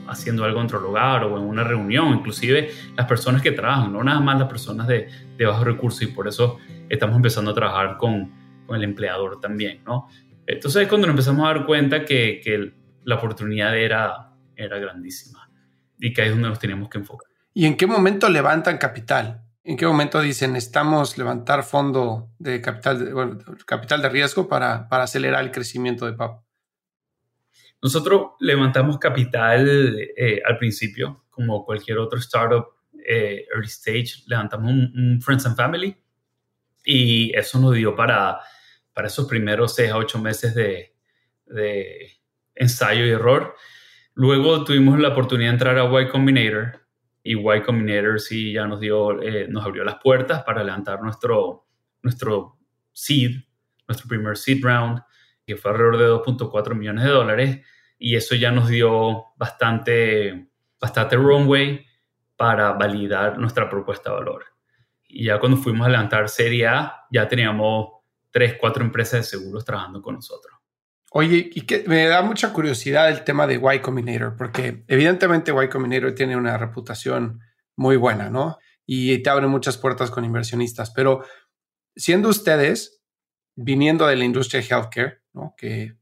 haciendo algo en otro lugar o en una reunión, inclusive las personas que trabajan, no nada más las personas de, de bajos recursos y por eso estamos empezando a trabajar con, con, el empleador también, ¿no? Entonces es cuando nos empezamos a dar cuenta que, que la oportunidad era, era grandísima y que ahí es donde nos teníamos que enfocar. ¿Y en qué momento levantan capital? ¿En qué momento dicen estamos levantar fondo de capital de, bueno, capital de riesgo para, para acelerar el crecimiento de PAP? Nosotros levantamos capital eh, al principio, como cualquier otro startup eh, early stage, levantamos un, Friends and Family y eso nos dio para, para esos primeros seis a ocho meses de, de ensayo y error. Luego tuvimos la oportunidad de entrar a Y Combinator y Y Combinator sí ya nos dio, eh, nos abrió las puertas para levantar nuestro, nuestro seed, nuestro primer seed round, que fue alrededor de 2.4 millones de dólares, y eso ya nos dio bastante, bastante runway para validar nuestra propuesta de valor. Y ya cuando fuimos a levantar Serie A, ya teníamos tres, cuatro empresas de seguros trabajando con nosotros. Oye, y que me da mucha curiosidad el tema de Y Combinator, porque evidentemente Y Combinator tiene una reputación muy buena, ¿no? Y te abre muchas puertas con inversionistas, pero siendo ustedes, viniendo de la industria de healthcare, ¿no? Que,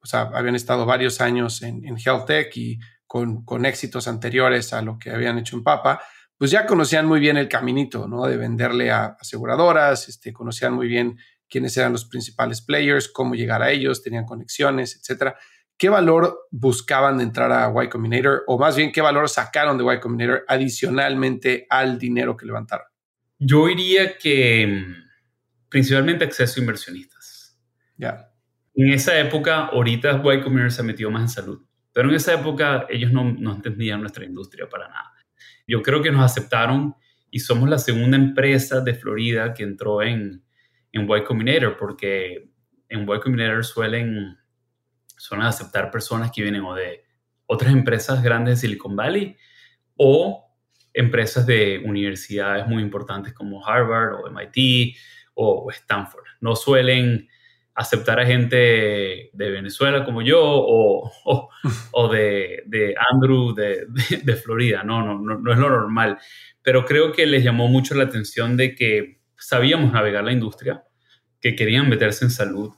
o sea, habían estado varios años en, en health tech y con, con éxitos anteriores a lo que habían hecho en Papa, pues ya conocían muy bien el caminito, ¿no? De venderle a aseguradoras, este, conocían muy bien quiénes eran los principales players, cómo llegar a ellos, tenían conexiones, etcétera. ¿Qué valor buscaban de entrar a Y Combinator o más bien qué valor sacaron de Y Combinator adicionalmente al dinero que levantaron? Yo diría que mm, principalmente acceso a inversionistas. Ya. En esa época, ahorita Y Combinator se metió más en salud, pero en esa época ellos no, no entendían nuestra industria para nada. Yo creo que nos aceptaron y somos la segunda empresa de Florida que entró en, en Y Combinator, porque en Y Combinator suelen, suelen aceptar personas que vienen o de otras empresas grandes de Silicon Valley o empresas de universidades muy importantes como Harvard o MIT o Stanford. No suelen aceptar a gente de Venezuela como yo o, o, de, de, Andrew de, de, Florida. No, no, no, no es lo normal. Pero creo que les llamó mucho la atención de que sabíamos navegar la industria, que querían meterse en salud,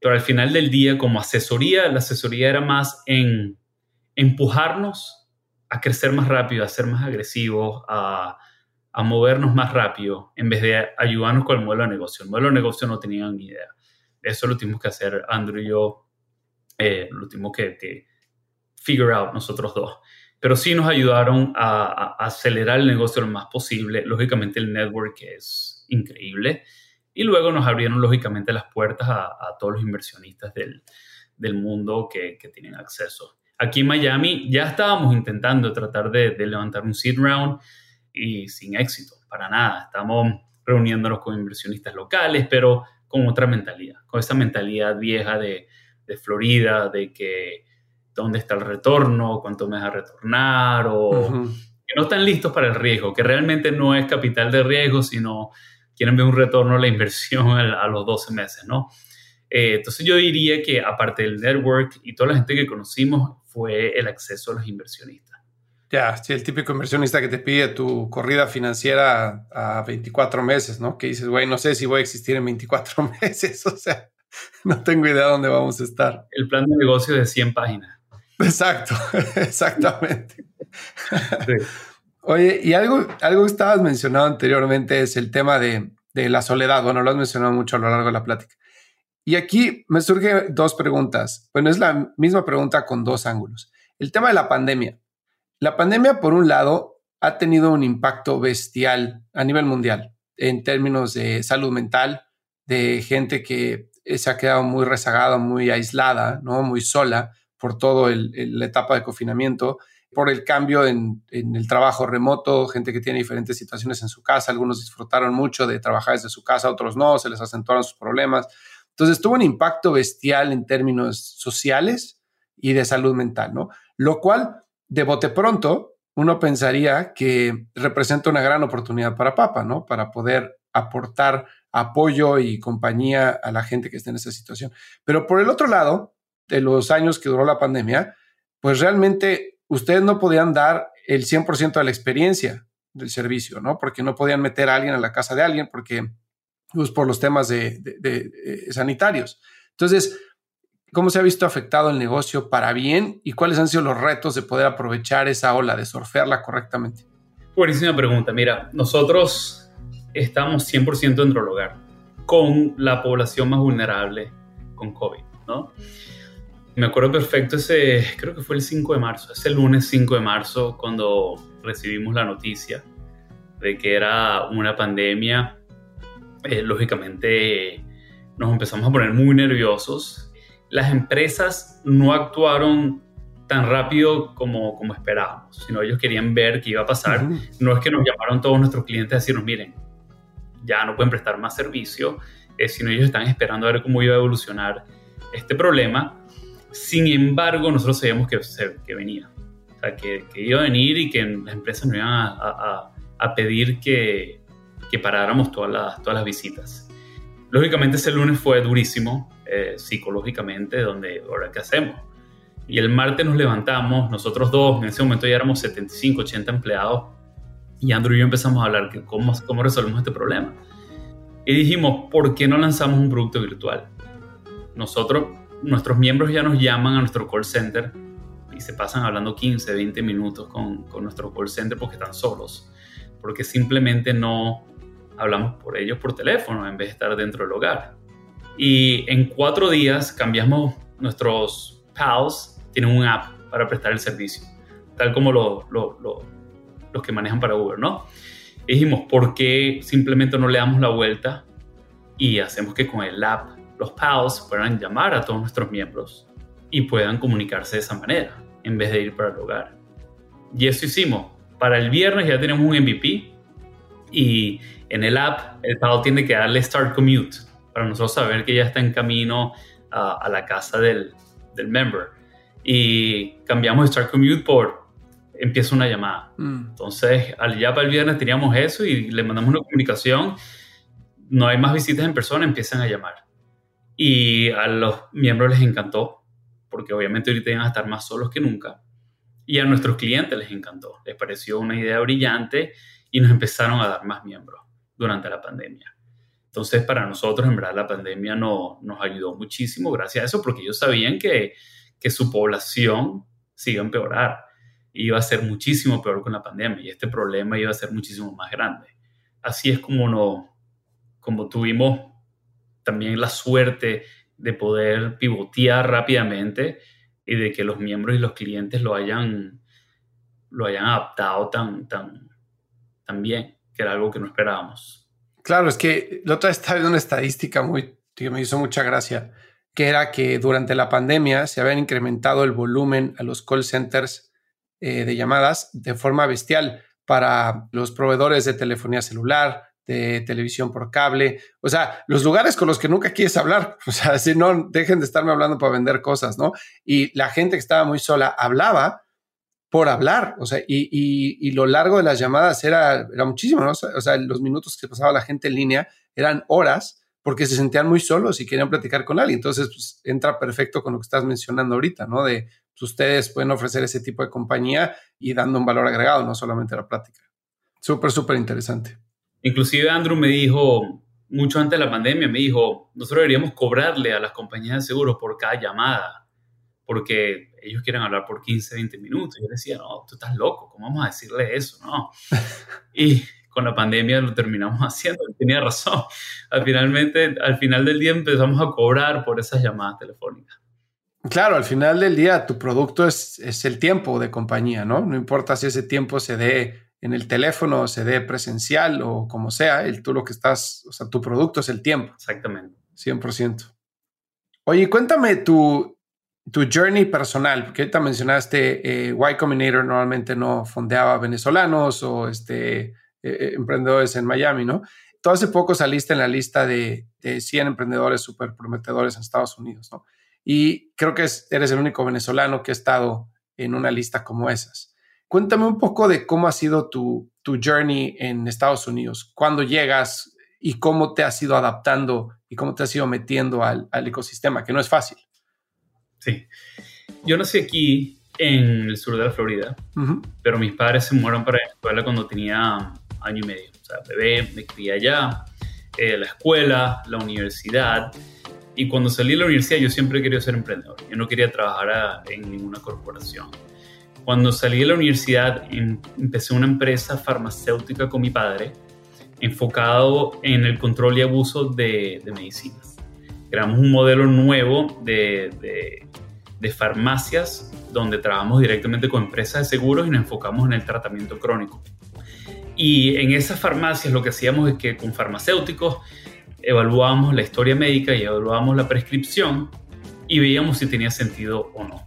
pero al final del día, como asesoría, la asesoría era más en empujarnos a crecer más rápido, a ser más agresivos, a, a movernos más rápido, en vez de ayudarnos con el modelo de negocio. El modelo de negocio no tenían ni idea. Eso lo tuvimos que hacer Andrew y yo, eh, lo tuvimos que, que, figure out nosotros dos. Pero sí nos ayudaron a, a acelerar el negocio lo más posible. Lógicamente el network es increíble. Y luego nos abrieron lógicamente las puertas a, a todos los inversionistas del, del mundo que, que, tienen acceso. Aquí en Miami ya estábamos intentando tratar de, de, levantar un seed round y sin éxito, para nada. Estamos reuniéndonos con inversionistas locales, pero con otra mentalidad, con esa mentalidad vieja de, de Florida, de que dónde está el retorno, cuánto me vas a retornar, o uh -huh. que no están listos para el riesgo, que realmente no es capital de riesgo, sino quieren ver un retorno a la inversión a, los 12 meses, ¿no? Eh, entonces yo diría que aparte del network y toda la gente que conocimos fue el acceso a los inversionistas. Ya, sí, el típico inversionista que te pide tu corrida financiera a 24 meses, ¿no? Que dices, güey, no sé si voy a existir en 24 meses, o sea, no tengo idea dónde vamos a estar. El plan de negocio de 100 páginas. Exacto, exactamente. Sí. Oye, y algo, algo que estabas mencionando anteriormente es el tema de, de, la soledad. Bueno, lo has mencionado mucho a lo largo de la plática. Y aquí me surgen dos preguntas. Bueno, es la misma pregunta con dos ángulos. El tema de la pandemia. La pandemia, por un lado, ha tenido un impacto bestial a nivel mundial en términos de salud mental, de gente que se ha quedado muy rezagada, muy aislada, ¿no? muy sola por toda la etapa de confinamiento por el cambio en, en, el trabajo remoto, gente que tiene diferentes situaciones en su casa, algunos disfrutaron mucho de trabajar desde su casa, otros no, se les acentuaron sus problemas. Entonces tuvo un impacto bestial en términos sociales y de salud mental, ¿no? Lo cual, de bote pronto, uno pensaría que representa una gran oportunidad para Papa, ¿no? Para poder aportar apoyo y compañía a la gente que está en esa situación. Pero por el otro lado, de los años que duró la pandemia, pues realmente ustedes no podían dar el 100% de la experiencia del servicio, ¿no? Porque no podían meter a alguien a la casa de alguien porque pues, por los temas de, de, de, sanitarios. Entonces, ¿cómo se ha visto afectado el negocio para bien y cuáles han sido los retos de poder aprovechar esa ola, de surfearla correctamente? Buenísima pregunta. Mira, nosotros estamos 100% dentro del hogar con la población más vulnerable con COVID, ¿no? Me acuerdo perfecto ese, creo que fue el 5 de marzo, ese lunes 5 de marzo, cuando recibimos la noticia de que era una pandemia. Eh, lógicamente nos empezamos a poner muy nerviosos. Las empresas no actuaron tan rápido como, como esperábamos, sino ellos querían ver qué iba a pasar. Uh -huh. No es que nos llamaron todos nuestros clientes a decirnos, miren, ya no pueden prestar más servicio, eh, sino ellos están esperando a ver cómo iba a evolucionar este problema. Sin embargo, nosotros sabíamos que, que venía, o sea, que, iba a venir y que las empresas nos iban a, a, pedir que, que, paráramos todas las, todas las visitas. Lógicamente ese lunes fue durísimo eh, psicológicamente, donde ahora qué hacemos. Y el martes nos levantamos, nosotros dos, en ese momento ya éramos 75, 80 empleados, y Andrew y yo empezamos a hablar que cómo, cómo resolvemos este problema. Y dijimos, ¿por qué no lanzamos un producto virtual? Nosotros, nuestros miembros ya nos llaman a nuestro call center y se pasan hablando 15, 20 minutos con, con nuestro call center porque están solos, porque simplemente no hablamos por ellos por teléfono en vez de estar dentro del hogar. Y en cuatro días cambiamos nuestros PALs, tienen un app para prestar el servicio, tal como lo, lo, los que manejan para Uber, ¿no? Y dijimos, ¿por qué simplemente no le damos la vuelta y hacemos que con el app los PALs puedan llamar a todos nuestros miembros y puedan comunicarse de esa manera en vez de ir para el hogar? Y eso hicimos. Para el viernes ya tenemos un MVP y en el app el PAL tiene que darle Start Commute para nosotros saber que ya está en camino a, la casa del, del member. Y cambiamos Start Commute por empieza una llamada. Mm. Entonces, al, ya para el viernes teníamos eso y le mandamos una comunicación. No hay más visitas en persona, empiezan a llamar. Y a los miembros les encantó, porque obviamente ahorita iban a estar más solos que nunca. Y a nuestros clientes les encantó, les pareció una idea brillante y nos empezaron a dar más miembros durante la pandemia. Entonces, para nosotros, en verdad, la pandemia no, nos ayudó muchísimo gracias a eso, porque ellos sabían que, que su población sigue a empeorar iba a ser muchísimo peor con la pandemia y este problema iba a ser muchísimo más grande. Así es como, no, como tuvimos también la suerte de poder pivotear rápidamente y de que los miembros y los clientes lo hayan, lo hayan adaptado tan, tan, tan bien, que era algo que no esperábamos. Claro, es que la otra vez estaba viendo una estadística muy, que me hizo mucha gracia, que era que durante la pandemia se habían incrementado el volumen a los call centers eh, de llamadas de forma bestial para los proveedores de telefonía celular, de televisión por cable, o sea, los lugares con los que nunca quieres hablar, o sea, si no, dejen de estarme hablando para vender cosas, ¿no? Y la gente que estaba muy sola hablaba por hablar, o sea, y, y, lo largo de las llamadas era, era muchísimo, ¿no? O sea, los minutos que pasaba la gente en línea eran horas porque se sentían muy solos y querían platicar con alguien. Entonces, pues, entra perfecto con lo que estás mencionando ahorita, ¿no? De pues, ustedes pueden ofrecer ese tipo de compañía y dando un valor agregado, no solamente la práctica. Súper, súper interesante. Inclusive Andrew me dijo, mucho antes de la pandemia, me dijo, nosotros deberíamos cobrarle a las compañías de seguros por cada llamada, porque ellos quieren hablar por 15, 20 minutos. Yo decía, no, tú estás loco, ¿cómo vamos a decirle eso? No. y con la pandemia lo terminamos haciendo, tenía razón. Al, finalmente, al final del día empezamos a cobrar por esas llamadas telefónicas. Claro, al final del día tu producto es, es, el tiempo de compañía, ¿no? No importa si ese tiempo se dé en el teléfono, se dé presencial o como sea, el, tú lo que estás, o sea, tu producto es el tiempo. Exactamente. 100%. Oye, cuéntame tu, tu journey personal, porque ahorita mencionaste eh, Y Combinator normalmente no fondeaba venezolanos o este, eh, eh, emprendedores en Miami, ¿no? Tú hace poco saliste en la lista de, de 100 emprendedores súper prometedores en Estados Unidos, ¿no? y creo que eres el único venezolano que ha estado en una lista como esas. Cuéntame un poco de cómo ha sido tu, tu journey en Estados Unidos, cuándo llegas y cómo te has ido adaptando y cómo te has ido metiendo al, al ecosistema, que no es fácil. Sí, yo nací aquí en el sur de la Florida, pero mis padres se mudaron para la escuela cuando tenía año y medio. O sea, bebé, me crié allá, eh, la escuela, la universidad y cuando salí de la universidad yo siempre quería ser emprendedor. Yo no quería trabajar en ninguna corporación. Cuando salí de la universidad em, empecé una empresa farmacéutica con mi padre enfocado en el control y abuso de, medicinas. Creamos un modelo nuevo de, de, de farmacias donde trabajamos directamente con empresas de seguros y nos enfocamos en el tratamiento crónico. Y en esas farmacias lo que hacíamos es que con farmacéuticos evaluábamos la historia médica y evaluábamos la prescripción y veíamos si tenía sentido o no.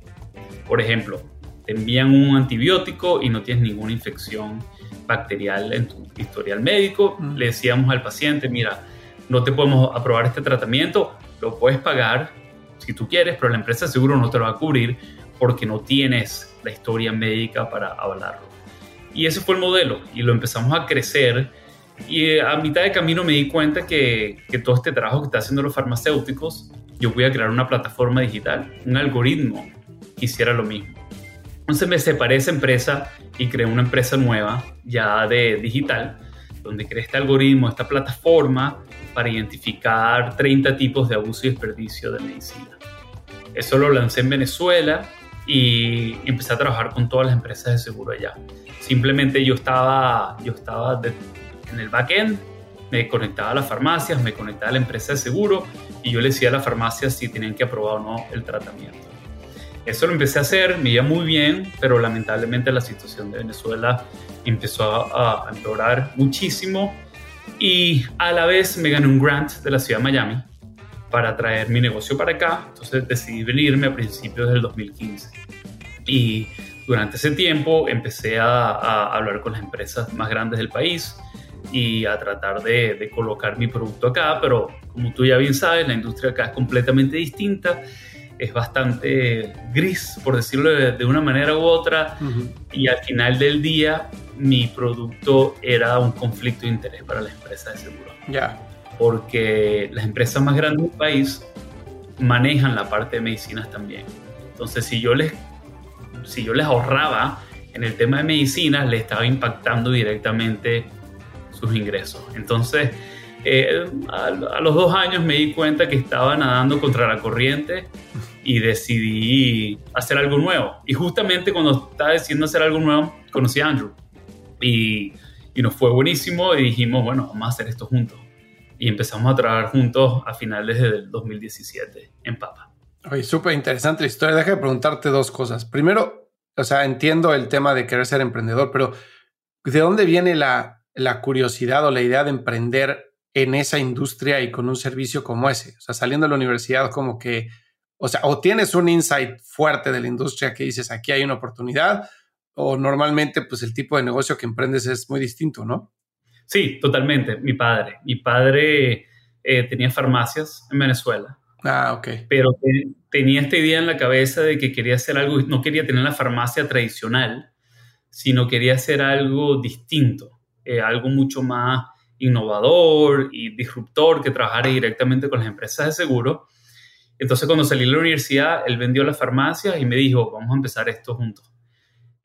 Por ejemplo, te envían un antibiótico y no tienes ninguna infección bacterial en tu historial médico. Le decíamos al paciente, mira, no te podemos aprobar este tratamiento, lo puedes pagar si tú quieres, pero la empresa seguro no te lo va a cubrir porque no tienes la historia médica para avalarlo. Y ese fue el modelo y lo empezamos a crecer y eh, a mitad de camino me di cuenta que, que todo este trabajo que están haciendo los farmacéuticos, yo voy a crear una plataforma digital, un algoritmo que hiciera lo mismo. Entonces me separé de esa empresa y creé una empresa nueva ya de digital, donde creé este algoritmo, esta plataforma para identificar 30 tipos de abuso y desperdicio de medicina. Eso lo lancé en Venezuela y empecé a trabajar con todas las empresas de seguro allá. Simplemente yo estaba, yo estaba en el backend, me conectaba a las farmacias, me conectaba a la empresa de seguro y yo le decía a las farmacias si tenían que aprobar o no el tratamiento. Eso lo empecé a hacer, me iba muy bien, pero lamentablemente la situación de Venezuela empezó a, empeorar muchísimo y a la vez me gané un grant de la ciudad de Miami para traer mi negocio para acá, entonces decidí venirme a principios del 2015. Y durante ese tiempo empecé a, a hablar con las empresas más grandes del país y a tratar de, de, colocar mi producto acá, pero como tú ya bien sabes, la industria acá es completamente distinta es bastante gris, por decirlo de, una manera u otra, y al final del día mi producto era un conflicto de interés para la empresa de seguro. Ya. Porque las empresas más grandes del país manejan la parte de medicinas también. Entonces, si yo les, si yo les ahorraba en el tema de medicinas, le estaba impactando directamente sus ingresos. Entonces, eh, a, los dos años me di cuenta que estaba nadando contra la corriente y decidí hacer algo nuevo. Y justamente cuando estaba decidiendo hacer algo nuevo, conocí a Andrew. Y, y nos fue buenísimo y dijimos, bueno, vamos a hacer esto juntos. Y empezamos a trabajar juntos a finales del 2017 en Papa. Oye, súper interesante la historia. Deja de preguntarte dos cosas. Primero, o sea, entiendo el tema de querer ser emprendedor, pero ¿de dónde viene la, la curiosidad o la idea de emprender en esa industria y con un servicio como ese? O sea, saliendo de la universidad, como que, o sea, o tienes un insight fuerte de la industria que dices, aquí hay una oportunidad, o normalmente, pues el tipo de negocio que emprendes es muy distinto, ¿no? Sí, totalmente. Mi padre. Mi padre eh, tenía farmacias en Venezuela. Ah, ok. Pero tenía esta idea en la cabeza de que quería hacer algo, no quería tener la farmacia tradicional, sino quería hacer algo distinto, eh, algo mucho más innovador y disruptor que trabajara directamente con las empresas de seguro. Entonces cuando salí de la universidad, él vendió las farmacias y me dijo, vamos a empezar esto juntos.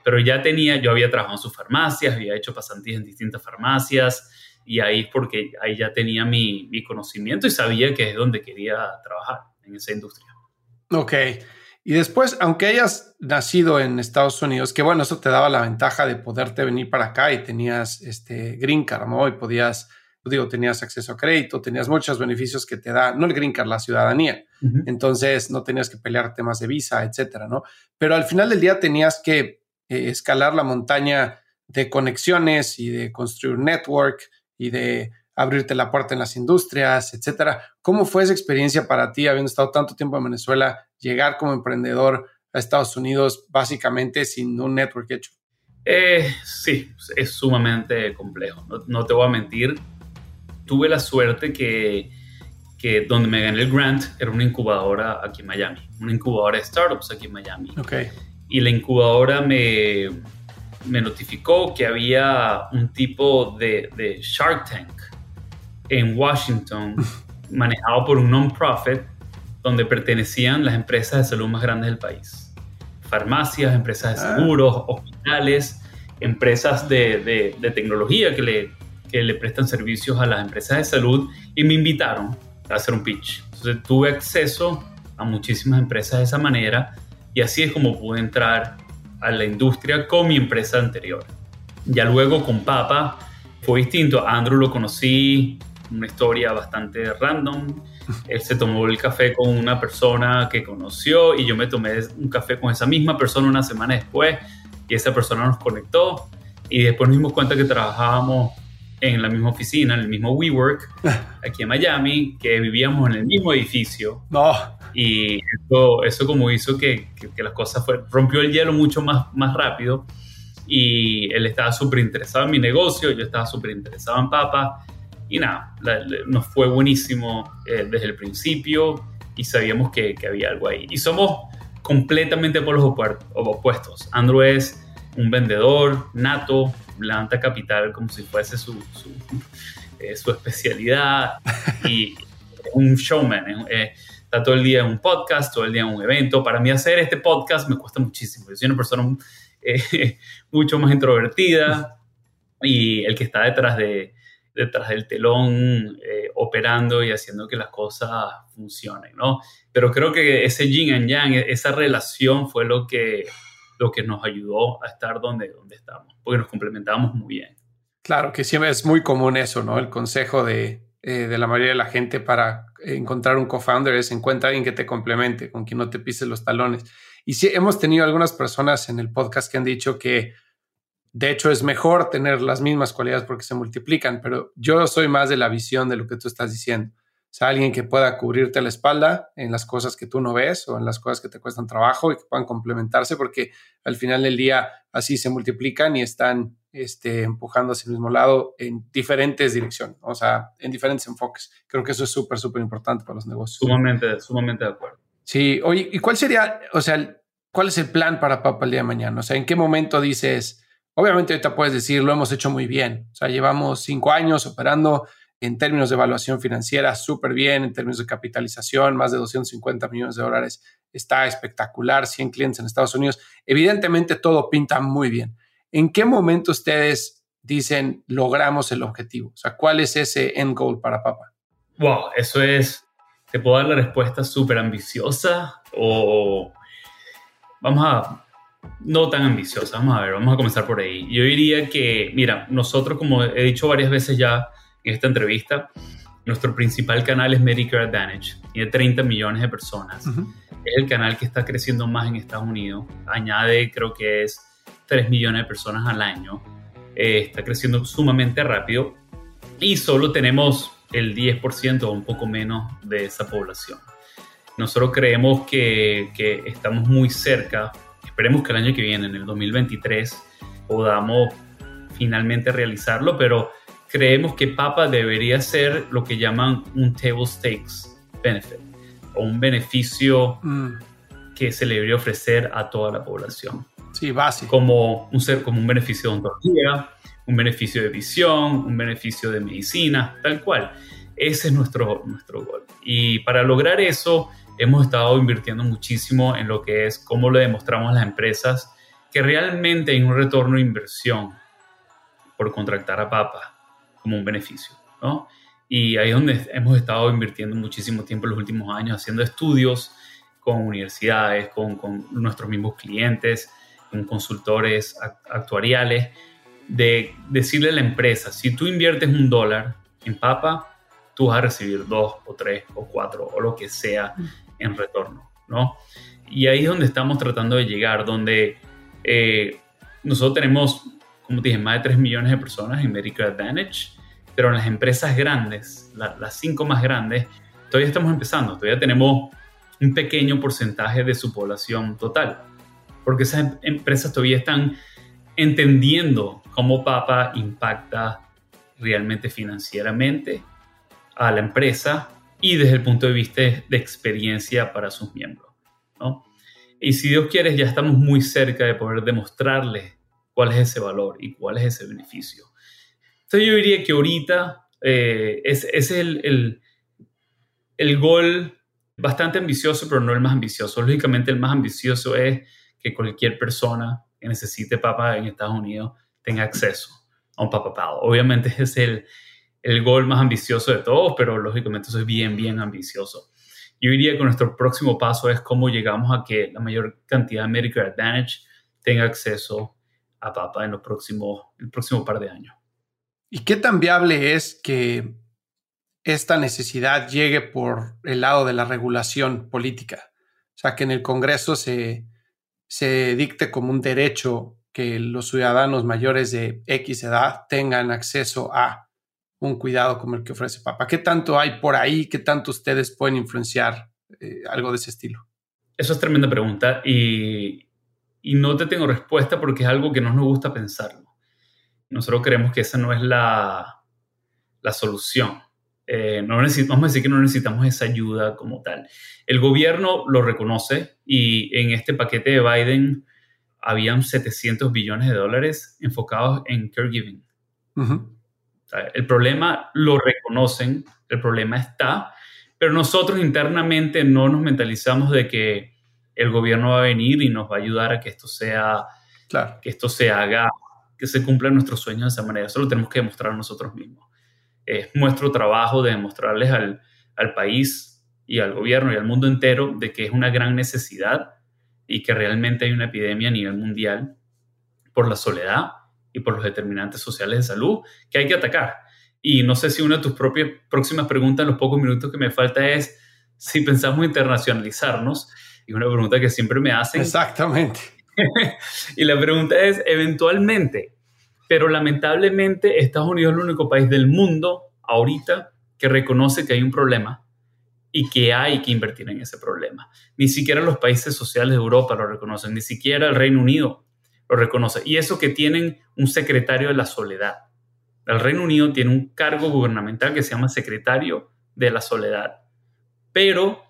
Pero ya tenía, yo había trabajado en sus farmacias, había hecho pasantías en distintas farmacias y ahí porque ahí ya tenía mi, mi conocimiento y sabía que es donde quería trabajar, en esa industria. Ok. Y después, aunque hayas nacido en Estados Unidos, que bueno, eso te daba la ventaja de poderte venir para acá y tenías este green card, ¿no? Y podías, digo, tenías acceso a crédito, tenías muchos beneficios que te da, no el green card, la ciudadanía. Entonces, no tenías que pelear temas de visa, etcétera, ¿no? Pero al final del día tenías que eh, escalar la montaña de conexiones y de construir network y de abrirte la puerta en las industrias, etcétera. ¿Cómo fue esa experiencia para ti, habiendo estado tanto tiempo en Venezuela, llegar como emprendedor a Estados Unidos básicamente sin un network hecho? Eh, sí, es sumamente complejo. No, te voy a mentir. Tuve la suerte que, que donde me gané el grant era una incubadora aquí en Miami, una incubadora de startups aquí en Miami. Okay. Y la incubadora me, me notificó que había un tipo de, de Shark Tank en Washington, manejado por un non-profit, donde pertenecían las empresas de salud más grandes del país. Farmacias, empresas de ah. seguros, hospitales, empresas de, de, tecnología que le, que le prestan servicios a las empresas de salud y me invitaron a hacer un pitch. Entonces tuve acceso a muchísimas empresas de esa manera y así es como pude entrar a la industria con mi empresa anterior. Ya luego con Papa fue distinto. A Andrew lo conocí una historia bastante random. Él se tomó el café con una persona que conoció y yo me tomé un café con esa misma persona una semana después y esa persona nos conectó y después nos dimos cuenta que trabajábamos en la misma oficina, en el mismo WeWork, aquí en Miami, que vivíamos en el mismo edificio. No. Y eso, eso como hizo que, que, las cosas fue, rompió el hielo mucho más, más rápido y él estaba súper interesado en mi negocio, yo estaba súper interesado en Papa y nada, nos fue buenísimo eh, desde el principio y sabíamos que, que, había algo ahí. Y somos completamente por los opuestos. Andrew es un vendedor nato, levanta capital como si fuese su, su, eh, su especialidad y un showman. Eh, está todo el día en un podcast, todo el día en un evento. Para mí hacer este podcast me cuesta muchísimo. Yo soy una persona mucho más introvertida y el que está detrás de, detrás del telón eh, operando y haciendo que las cosas funcionen, ¿no? Pero creo que ese yin and yang, esa relación fue lo que, lo que nos ayudó a estar donde, donde estamos, porque nos complementábamos muy bien. Claro, que siempre es muy común eso, ¿no? El consejo de, eh, de la mayoría de la gente para encontrar un co-founder es encuentra a alguien que te complemente, con quien no te pise los talones. Y sí, hemos tenido algunas personas en el podcast que han dicho que de hecho, es mejor tener las mismas cualidades porque se multiplican, pero yo soy más de la visión de lo que tú estás diciendo. Sea, alguien que pueda cubrirte la espalda en las cosas que tú no ves o en las cosas que te cuestan trabajo y que puedan complementarse porque al final del día así se multiplican y están este, empujando hacia el mismo lado en diferentes direcciones, o sea, en diferentes enfoques. Creo que eso es súper, súper importante para los negocios. Sumamente, sumamente de acuerdo. Sí, oye, ¿y cuál sería, o sea, cuál es el plan para Papa el día de mañana? O sea, ¿en qué momento dices Obviamente ahorita puedes decir, lo hemos hecho muy bien. O sea, llevamos cinco años operando en términos de evaluación financiera súper bien, en términos de capitalización, más de 250 millones de dólares. Está espectacular, 100 clientes en Estados Unidos. Evidentemente todo pinta muy bien. ¿En qué momento ustedes dicen logramos el objetivo? O sea, ¿cuál es ese end goal para Papa? Wow, eso es, te puedo dar la respuesta súper ambiciosa o vamos a no tan ambiciosa. Vamos a ver, vamos a comenzar por ahí. Yo diría que, mira, nosotros, como he dicho varias veces ya en esta entrevista, nuestro principal canal es Medicare Advantage. Tiene 30 millones de personas. Es el canal que está creciendo más en Estados Unidos. Añade, creo que es 3 millones de personas al año. Eh, está creciendo sumamente rápido. Y solo tenemos el 10% o un poco menos de esa población. Nosotros creemos que, que estamos muy cerca Esperemos que el año que viene, en el 2023, podamos finalmente realizarlo, pero creemos que Papa debería ser lo que llaman un table stakes benefit o un beneficio mm. que se le debería ofrecer a toda la población. Sí, básico. Como un, ser, como un beneficio de ontología, un beneficio de visión, un beneficio de medicina, tal cual. Ese es nuestro, nuestro gol. Y para lograr eso, hemos estado invirtiendo muchísimo en lo que es cómo le demostramos a las empresas que realmente hay un retorno de inversión por contratar a Papa como un beneficio, ¿no? Y ahí es donde hemos estado invirtiendo muchísimo tiempo en los últimos años, haciendo estudios con universidades, con, con nuestros mismos clientes, con consultores actuariales, de decirle a la empresa, si tú inviertes un dólar en Papa, tú vas a recibir dos o tres o cuatro o lo que sea en retorno, ¿no? Y ahí es donde estamos tratando de llegar, donde eh, nosotros tenemos, como te dije, más de 3 millones de personas en Medicare Advantage, pero en las empresas grandes, las cinco más grandes, todavía estamos empezando, todavía tenemos un pequeño porcentaje de su población total, porque esas empresas todavía están entendiendo cómo PAPA impacta realmente financieramente a la empresa y desde el punto de vista de experiencia para sus miembros. ¿no? Y si Dios quiere, ya estamos muy cerca de poder demostrarles cuál es ese valor y cuál es ese beneficio. Entonces yo diría que ahorita eh, es, es el, el, el gol bastante ambicioso, pero no el más ambicioso. Lógicamente el más ambicioso es que cualquier persona que necesite papa en Estados Unidos tenga acceso a un papapado. Obviamente es el, el gol más ambicioso de todos, pero lógicamente eso es bien, bien ambicioso. Yo diría que nuestro próximo paso es cómo llegamos a que la mayor cantidad de Medicare Advantage tenga acceso a PAPA en los próximos, el próximo par de años. ¿Y qué tan viable es que esta necesidad llegue por el lado de la regulación política? O sea, que en el Congreso se, se dicte como un derecho que los ciudadanos mayores de X edad tengan acceso a un cuidado como el que ofrece Papa. ¿Qué tanto hay por ahí? ¿Qué tanto ustedes pueden influenciar eh, algo de ese estilo? Eso es tremenda pregunta y y no te tengo respuesta porque es algo que no nos gusta pensarlo. Nosotros creemos que esa no es la, la solución. Eh, no necesitamos, vamos a decir que no necesitamos esa ayuda como tal. El gobierno lo reconoce y en este paquete de Biden habían 700 billones de dólares enfocados en caregiving. el problema lo reconocen, el problema está, pero nosotros internamente no nos mentalizamos de que el gobierno va a venir y nos va a ayudar a que esto sea, claro. que esto se haga, que se cumplan nuestros sueños de esa manera. Eso lo tenemos que demostrar nosotros mismos es nuestro trabajo de demostrarles al, al país y al gobierno y al mundo entero de que es una gran necesidad y que realmente hay una epidemia a nivel mundial por la soledad y por los determinantes sociales de salud que hay que atacar. Y no sé si una de tus propias próximas preguntas en los pocos minutos que me falta es si pensamos internacionalizarnos. Y una pregunta que siempre me hacen. Exactamente. y la pregunta es, eventualmente, pero lamentablemente Estados Unidos es el único país del mundo ahorita que reconoce que hay un problema y que hay que invertir en ese problema. Ni siquiera los países sociales de Europa lo reconocen, ni siquiera el Reino Unido lo reconoce. Y eso que tienen un secretario de la soledad. El Reino Unido tiene un cargo gubernamental que se llama secretario de la soledad, pero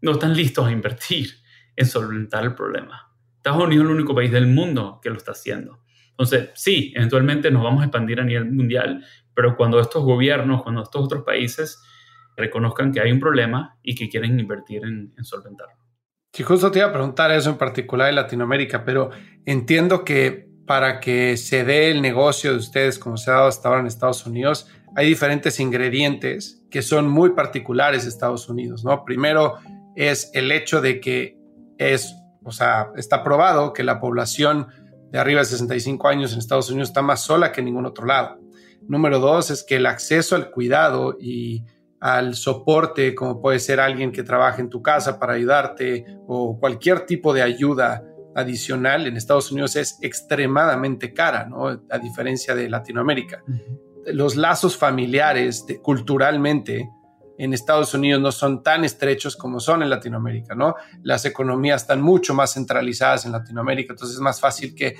no están listos a invertir en solventar el problema. Estados Unidos es el único país del mundo que lo está haciendo. Entonces, sí, eventualmente nos vamos a expandir a nivel mundial, pero cuando estos gobiernos, cuando estos otros países reconozcan que hay un problema y que quieren invertir en, solventarlo. Sí, justo te iba a preguntar eso en particular en Latinoamérica, pero entiendo que para que se dé el negocio de ustedes como se ha dado hasta ahora en Estados Unidos, hay diferentes ingredientes que son muy particulares de Estados Unidos, ¿no? Primero es el hecho de que es, o sea, está probado que la población de arriba de 65 años en Estados Unidos está más sola que en ningún otro lado. Número dos es que el acceso al cuidado y al soporte, como puede ser alguien que trabaja en tu casa para ayudarte o cualquier tipo de ayuda adicional en Estados Unidos es extremadamente cara, ¿no? A diferencia de Latinoamérica. Los lazos familiares culturalmente en Estados Unidos no son tan estrechos como son en Latinoamérica, ¿no? Las economías están mucho más centralizadas en Latinoamérica, entonces es más fácil que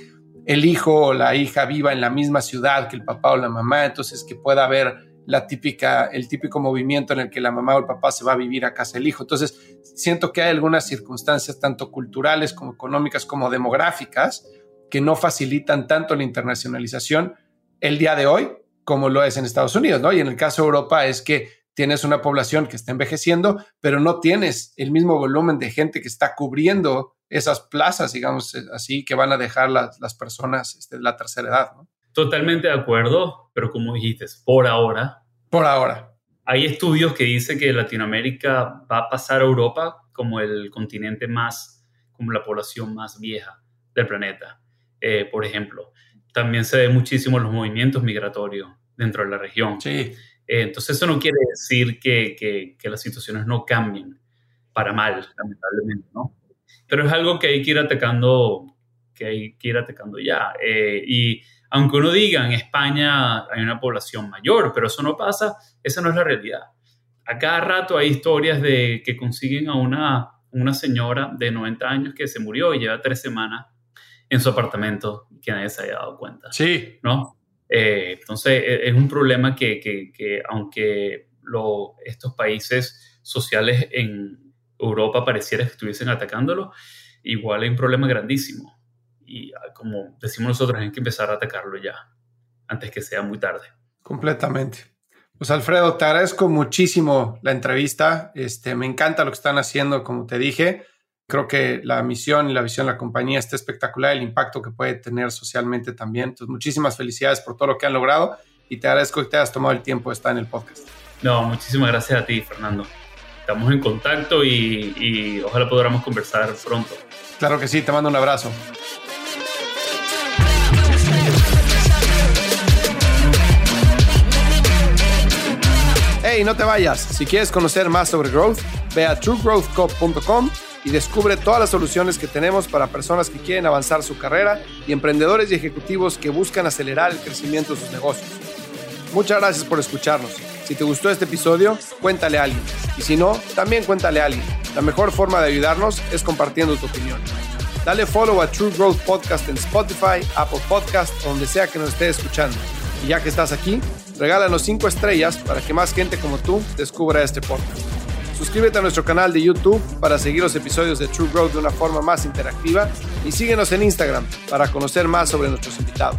el hijo o la hija viva en la misma ciudad que el papá o la mamá, entonces que pueda haber la típica, el típico movimiento en el que la mamá o el papá se va a vivir a casa del hijo. Entonces, siento que hay algunas circunstancias, tanto culturales como económicas como demográficas, que no facilitan tanto la internacionalización el día de hoy como lo es en Estados Unidos, ¿no? Y en el caso de Europa es que tienes una población que está envejeciendo, pero no tienes el mismo volumen de gente que está cubriendo esas plazas, digamos eh, así, que van a dejar las, las personas este, de la tercera edad. ¿no? Totalmente de acuerdo, pero como dijiste, por ahora. Por ahora. Hay estudios que dicen que Latinoamérica va a pasar a Europa como el continente más, como la población más vieja del planeta. Eh, por ejemplo, también se ve muchísimo los movimientos migratorios dentro de la región. Sí. Eh, entonces eso no quiere decir que, que, las situaciones no cambien para mal, lamentablemente, ¿no? Pero es algo que hay que ir atacando, que hay que ir atacando ya. Eh, y aunque uno diga, en España hay una población mayor, pero eso no pasa, esa no es la realidad. A cada rato hay historias de que consiguen a una, una señora de 90 años que se murió y lleva tres semanas en su apartamento que nadie se haya dado cuenta. Sí. ¿No? Eh, entonces, e, es un problema que, que, aunque lo, estos países sociales en Europa pareciera que estuviesen atacándolo, igual hay un problema grandísimo. Y ah, como decimos nosotros, hay que empezar a atacarlo ya, antes que sea muy tarde. Completamente. Pues Alfredo, te agradezco muchísimo la entrevista. Este, me encanta lo que están haciendo, como te dije. Creo que la misión y la visión de la compañía está espectacular, el impacto que puede tener socialmente también. Entonces, muchísimas felicidades por todo lo que han logrado y te agradezco que te hayas tomado el tiempo de estar en el podcast. No, muchísimas gracias a ti, Fernando. Estamos en contacto y, y ojalá podamos conversar pronto. Claro que sí, te mando un abrazo. Hey, no te vayas. Si quieres conocer más sobre Growth, ve a truegrowthco.com y descubre todas las soluciones que tenemos para personas que quieren avanzar su carrera y emprendedores y ejecutivos que buscan acelerar el crecimiento de sus negocios. Muchas gracias por escucharnos. Si te gustó este episodio, cuéntale a alguien. Y si no, también cuéntale a alguien. La mejor forma de ayudarnos es compartiendo tu opinión. Dale follow a True Growth Podcast en Spotify, Apple Podcast o donde sea que nos esté escuchando. Y ya que estás aquí, regálanos 5 estrellas para que más gente como tú descubra este podcast. Suscríbete a nuestro canal de YouTube para seguir los episodios de True Growth de una forma más interactiva y síguenos en Instagram para conocer más sobre nuestros invitados.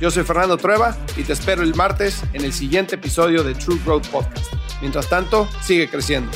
Yo soy Fernando Trueba y te espero el martes en el siguiente episodio de True Growth Podcast. Mientras tanto, sigue creciendo.